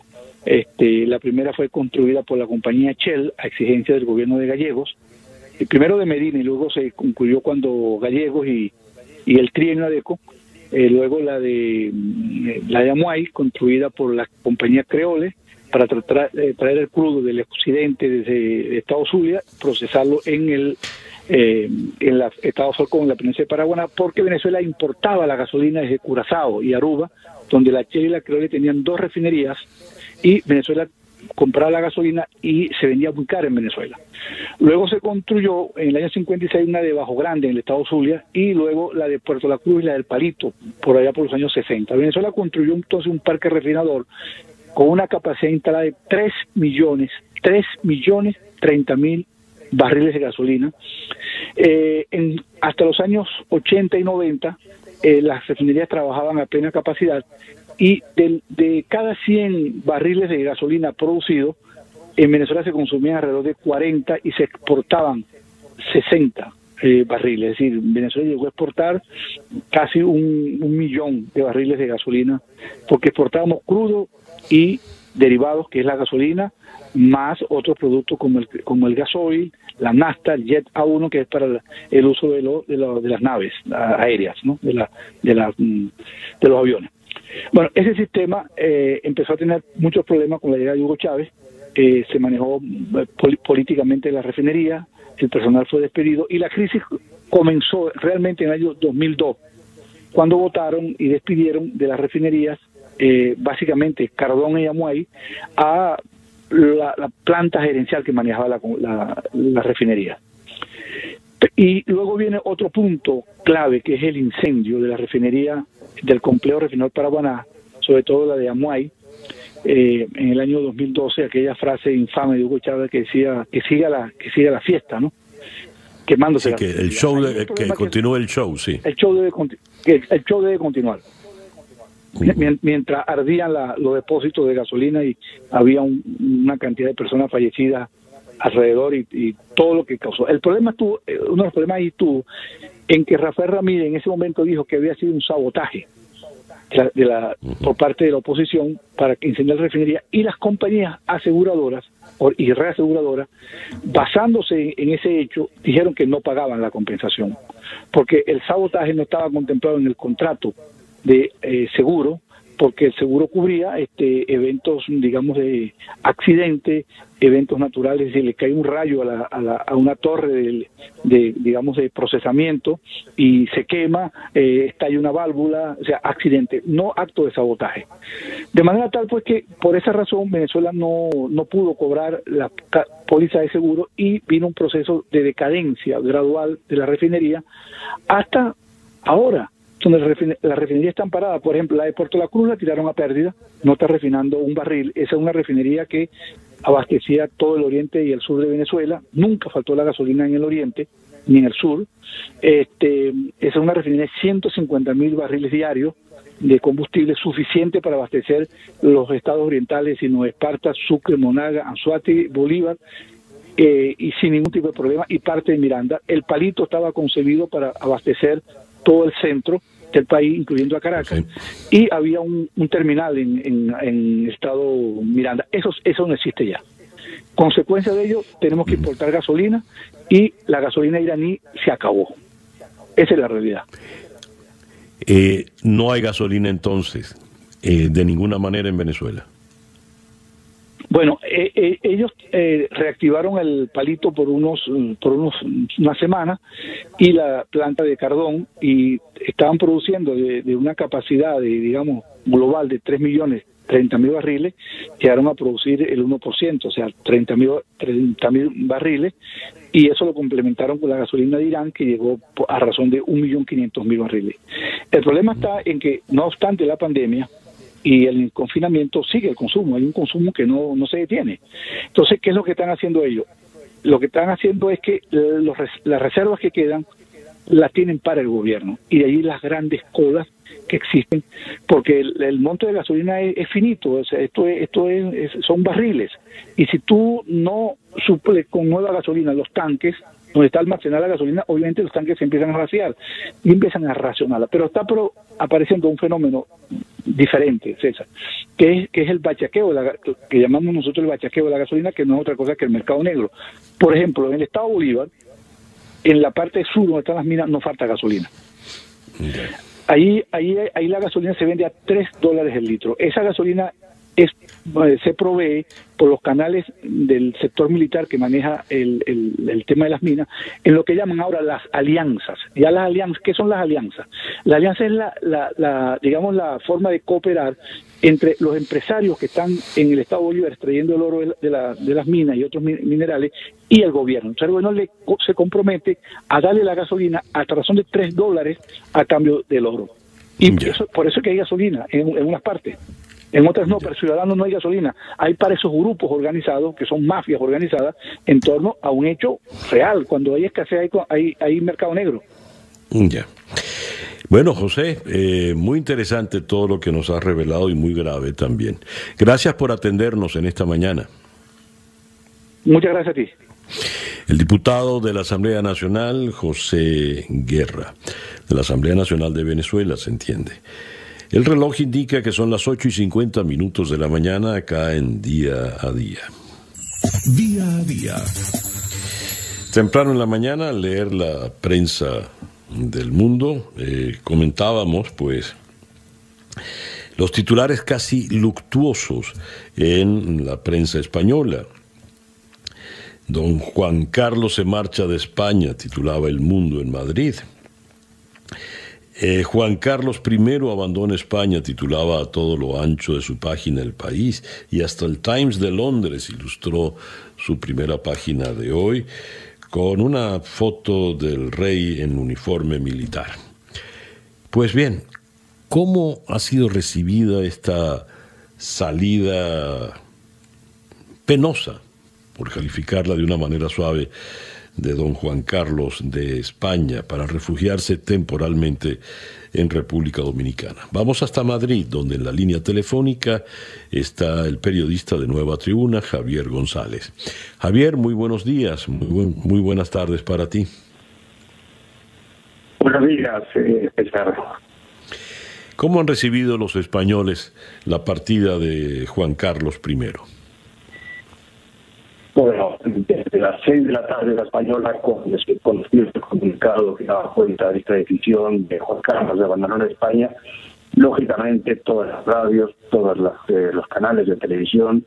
Este, la primera fue construida por la compañía Shell a exigencia del gobierno de Gallegos. El primero de Medina y luego se concluyó cuando Gallegos y, y el trienio Adeco. Eh, luego la de la de Amuay, construida por la compañía Creole para tratar, de traer el crudo del occidente desde Estados Unidos, procesarlo en el eh, en la Estado Falcón, en la provincia de Paraguaná, porque Venezuela importaba la gasolina desde Curazao y Aruba, donde la Che y la Creole tenían dos refinerías y Venezuela compraba la gasolina y se vendía muy cara en Venezuela. Luego se construyó en el año 56 una de Bajo Grande en el estado Zulia y luego la de Puerto La Cruz y la del Palito, por allá por los años 60. Venezuela construyó entonces un parque refinador con una capacidad instalada de 3 millones, 3 millones 30 mil barriles de gasolina. Eh, en, hasta los años 80 y 90 eh, las refinerías trabajaban a plena capacidad y de, de cada 100 barriles de gasolina producidos, en Venezuela se consumían alrededor de 40 y se exportaban 60 eh, barriles. Es decir, Venezuela llegó a exportar casi un, millón de barriles de gasolina porque exportábamos crudo y derivados, que es la gasolina, más otros productos como el, como el gasoil, la nafta, el jet A1, que es para el uso de, lo, de, lo, de las naves aéreas, ¿no? de, la, de, la, mm, de los aviones. Bueno, ese sistema eh, empezó a tener muchos problemas con la llegada de Hugo Chávez, se manejó eh, políticamente la refinería, el personal fue despedido y la crisis comenzó realmente en el año 2002, cuando votaron y despidieron de las refinerías eh, básicamente Cardón y Amuay a la, planta gerencial que manejaba la, refinería. Y luego viene otro punto clave, que es el incendio de la refinería del complejo refinador Paraguaná, sobre todo la de Amuay, eh, en el año 2012, aquella frase infame de Hugo Chávez que decía que siga la, que siga la fiesta, ¿no? Quemándose. que el show, que continúe el show, sí. El show debe, el show debe continuar mientras ardían los depósitos de gasolina y había una cantidad de personas fallecidas alrededor y, todo lo que causó. El problema estuvo, eh, uno de los problemas ahí estuvo en que Rafael Ramírez en ese momento dijo que había sido un sabotaje de la, por parte de la oposición para incendiar la refinería y las compañías aseguradoras y reaseguradoras, basándose en ese hecho, dijeron que no pagaban la compensación, porque el sabotaje no estaba contemplado en el contrato de eh, seguro, porque el seguro cubría este eventos, digamos, de accidente, eventos naturales, si le cae un rayo a, la, a, la, a una torre de, de, digamos, de procesamiento y se quema, eh, estalla una válvula, o sea, accidente, no acto de sabotaje. De manera tal, pues, que por esa razón Venezuela no, no pudo cobrar la póliza de seguro y vino un proceso de decadencia gradual de la refinería hasta ahora donde la refinería está parada. Por ejemplo, la de Puerto La Cruz la tiraron a pérdida, no está refinando un barril. Esa es una refinería que abastecía todo el oriente y el sur de Venezuela. Nunca faltó la gasolina en el oriente ni en el sur. Este, esa es una refinería de 150 mil barriles diarios de combustible suficiente para abastecer los estados orientales, sino Esparta, Sucre, Monaga, Anzuati, Bolívar, eh, y sin ningún tipo de problema, y parte de Miranda. El palito estaba concebido para abastecer todo el centro del país, incluyendo a Caracas, y había un, terminal en, en, en, estado Miranda. Eso, eso no existe ya. Consecuencia de ello, tenemos que importar gasolina y la gasolina iraní se acabó. Esa es la realidad. Eh, no hay gasolina entonces, eh, de ninguna manera en Venezuela. Bueno, eh, eh, ellos eh, reactivaron el palito por unos por unos una semana y la planta de Cardón y estaban produciendo de, una capacidad de digamos global de 3 millones 30 mil barriles, llegaron a producir el 1%, o sea, 30 mil 30 barriles, y eso lo complementaron con la gasolina de Irán, que llegó a razón de 1.500.000 barriles. El problema está en que, no obstante la pandemia, y el confinamiento sigue el consumo, hay un consumo que no, no se detiene. Entonces, ¿qué es lo que están haciendo ellos? Lo que están haciendo es que los, las reservas que quedan la tienen para el gobierno. Y de ahí las grandes colas que existen, porque el, monto de gasolina es, finito, o sea, esto, es, esto es, son barriles. Y si tú no suples con nueva gasolina los tanques, donde está almacenada la gasolina, obviamente los tanques se empiezan a vaciar y empiezan a racionarla. Pero está apareciendo un fenómeno diferente, César, que es, que es el bachaqueo, que llamamos nosotros el bachaqueo de la gasolina, que no es otra cosa que el mercado negro. Por ejemplo, en el estado Bolívar, en la parte sur donde están las minas, no falta gasolina. Ahí, ahí, ahí la gasolina se vende a 3 dólares el litro. Esa gasolina es, eh, se provee por los canales del sector militar que maneja el, el, tema de las minas, en lo que llaman ahora las alianzas. Ya las alianzas, ¿qué son las alianzas? La alianza es la, la, digamos, la forma de cooperar entre los empresarios que están en el Estado de Bolívar extrayendo el oro de, la, de las minas y otros minerales y el gobierno. Entonces el gobierno le, se compromete a darle la gasolina a razón de 3 dólares a cambio del oro. Y por eso es que hay gasolina en, en unas partes. En otras no, para ciudadanos no hay gasolina. Hay para esos grupos organizados, que son mafias organizadas, en torno a un hecho real. Cuando hay escasez hay, hay, mercado negro. Ya. Bueno, José, eh, muy interesante todo lo que nos has revelado y muy grave también. Gracias por atendernos en esta mañana. Muchas gracias a ti. El diputado de la Asamblea Nacional, José Guerra, de la Asamblea Nacional de Venezuela, se entiende. El reloj indica que son las 8 y 50 minutos de la mañana acá en día a día. Día a día. Temprano en la mañana, leer la prensa del mundo, eh, comentábamos pues los titulares casi luctuosos en la prensa española. Don Juan Carlos se marcha de España, titulaba El Mundo en Madrid. Eh, Juan Carlos I abandona España, titulaba a todo lo ancho de su página El País, y hasta el Times de Londres ilustró su primera página de hoy con una foto del rey en uniforme militar. Pues bien, ¿cómo ha sido recibida esta salida penosa, por calificarla de una manera suave, de don Juan Carlos de España para refugiarse temporalmente en República Dominicana. Vamos hasta Madrid, donde en la línea telefónica está el periodista de Nueva Tribuna, Javier González. Javier, muy buenos días, muy, buenas tardes para ti. Buenos días, eh, ¿Cómo han recibido los españoles la partida de Juan Carlos I? Bueno, las seis de la tarde la española, con, conocido este comunicado que daba cuenta de esta decisión de Juan Carlos de abandonar España, lógicamente todas las radios, todos eh, los canales de televisión,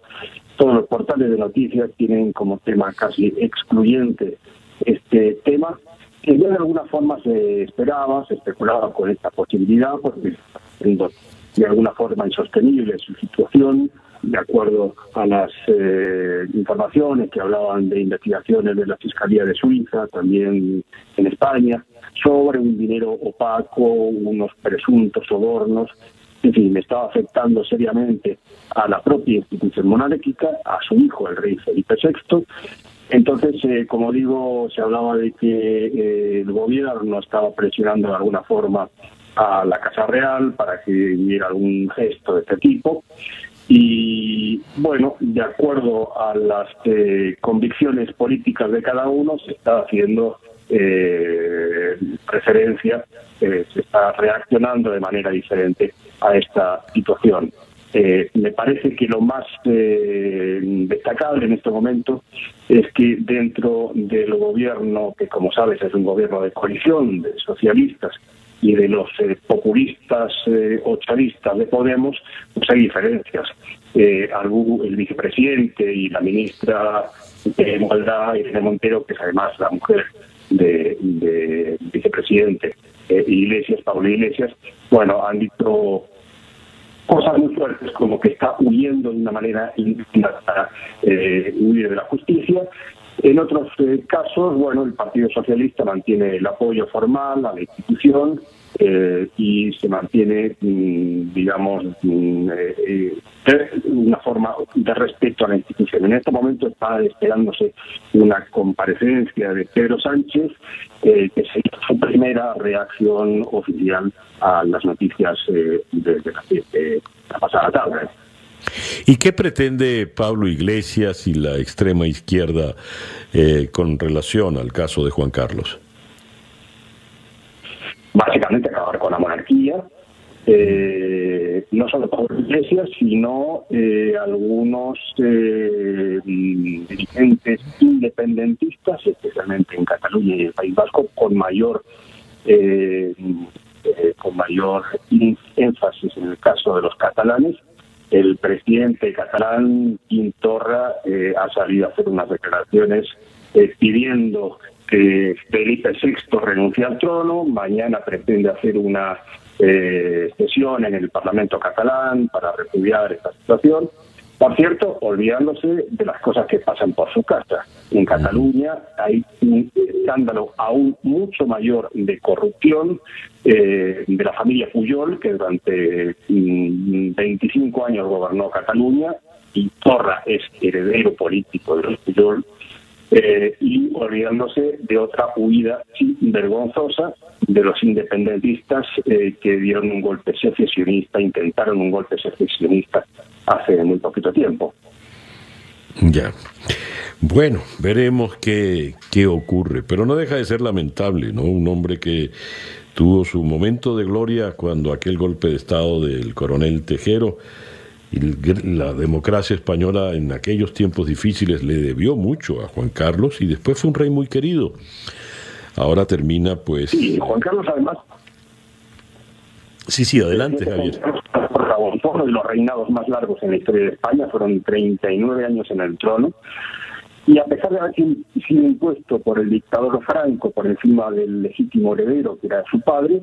todos los portales de noticias tienen como tema casi excluyente este tema, que ya de alguna forma se esperaba, se especulaba con esta posibilidad, porque de alguna forma insostenible su situación, de acuerdo a las eh, informaciones que hablaban de investigaciones de la Fiscalía de Suiza, también en España, sobre un dinero opaco, unos presuntos sobornos, en fin, estaba afectando seriamente a la propia institución monárquica, a su hijo, el rey Felipe VI. Entonces, eh, como digo, se hablaba de que eh, el gobierno estaba presionando de alguna forma a la Casa Real para que hubiera algún gesto de este tipo. Y bueno, de acuerdo a las eh, convicciones políticas de cada uno, se está haciendo eh, referencia, eh, se está reaccionando de manera diferente a esta situación. Eh, me parece que lo más destacable en este momento es que dentro del gobierno, que como sabes es un gobierno de coalición de socialistas y de los eh, populistas eh, chavistas de Podemos, pues hay diferencias. Eh, el vicepresidente y la ministra de Igualdad, Irene Montero, que es además la mujer de, de vicepresidente eh, Iglesias, Pablo Iglesias, bueno, han dicho cosas muy fuertes como que está huyendo de una manera para eh, huir de la justicia en otros eh, casos, bueno, el Partido Socialista mantiene el apoyo formal a la institución eh, y se mantiene, mm, digamos, mm, eh, una forma de respeto a la institución. En este momento está esperándose una comparecencia de Pedro Sánchez, que sería su primera reacción oficial a las noticias eh, de, la, pasada tarde. ¿Y qué pretende Pablo Iglesias y la extrema izquierda eh, con relación al caso de Juan Carlos? Básicamente acabar con la monarquía, eh, no solo por Iglesias, sino eh, algunos eh, dirigentes independentistas, especialmente en Cataluña y el País Vasco, con mayor con mayor énfasis en el caso de los catalanes. El presidente catalán, Quintorra, ha salido a hacer unas declaraciones pidiendo que Felipe VI renuncie al trono, mañana pretende hacer una eh, sesión en el Parlamento catalán para repudiar esta situación. Por cierto, olvidándose de las cosas que pasan por su casa. En Cataluña hay un escándalo aún mucho mayor de corrupción eh, de la familia Puyol, que durante 25 mm, años gobernó Cataluña, y Torra es heredero político de los Puyol, eh, y olvidándose de otra huida vergonzosa de los independentistas eh, que dieron un golpe secesionista, intentaron un golpe secesionista hace muy poquito tiempo. Ya. Bueno, veremos qué, qué ocurre, pero no deja de ser lamentable, ¿no? Un hombre que tuvo su momento de gloria cuando aquel golpe de Estado del coronel Tejero la democracia española en aquellos tiempos difíciles le debió mucho a Juan Carlos y después fue un rey muy querido. Ahora termina pues... Sí, Juan Carlos además... Sí, sí, adelante Javier. Fue uno de los reinados más largos en la historia de España, fueron 39 años en el trono. Y a pesar de haber sido impuesto por el dictador Franco por encima del legítimo heredero que era su padre,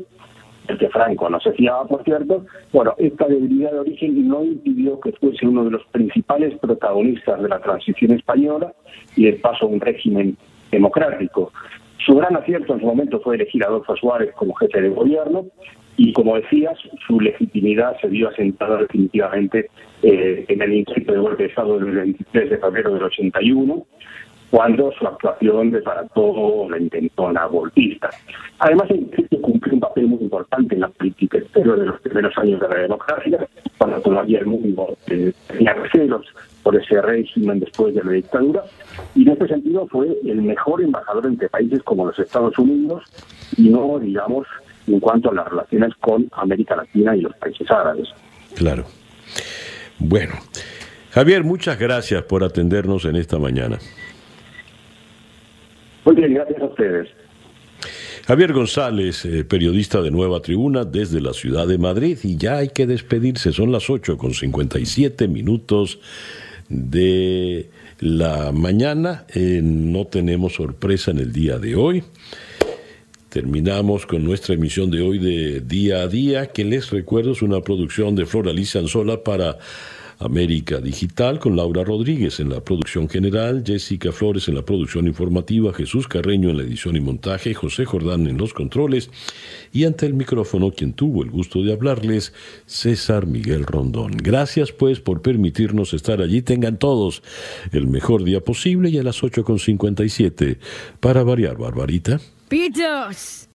el que Franco no se fiaba, por cierto, bueno, esta debilidad de origen no impidió que fuese uno de los principales protagonistas de la transición española y el paso a un régimen democrático. Su gran acierto en su momento fue elegir a Adolfo Suárez como jefe de gobierno y, como decías, su legitimidad se vio asentada definitivamente eh, en el intento de golpe de Estado del 23 de febrero del 81, cuando su actuación desbarató la intentona golpista. Además, el cumplió un papel muy importante en la política exterior de los primeros años de la democracia, cuando todavía el mundo tenía recelos por ese régimen después de la dictadura, y en este sentido fue el mejor embajador entre países como los Estados Unidos, y no, digamos, en cuanto a las relaciones con América Latina y los países árabes. Claro. Bueno, Javier, muchas gracias por atendernos en esta mañana. Muy bien, gracias a ustedes. Javier González, eh, periodista de Nueva Tribuna desde la ciudad de Madrid, y ya hay que despedirse, son las 8 con 57 minutos de la mañana, eh, no tenemos sorpresa en el día de hoy. Terminamos con nuestra emisión de hoy de Día a Día, que les recuerdo es una producción de Flora Liz Anzola para América Digital con Laura Rodríguez en la producción general, Jessica Flores en la producción informativa, Jesús Carreño en la edición y montaje, José Jordán en los controles y ante el micrófono quien tuvo el gusto de hablarles, César Miguel Rondón. Gracias pues por permitirnos estar allí. Tengan todos el mejor día posible y a las 8.57 para variar, Barbarita. Pitos.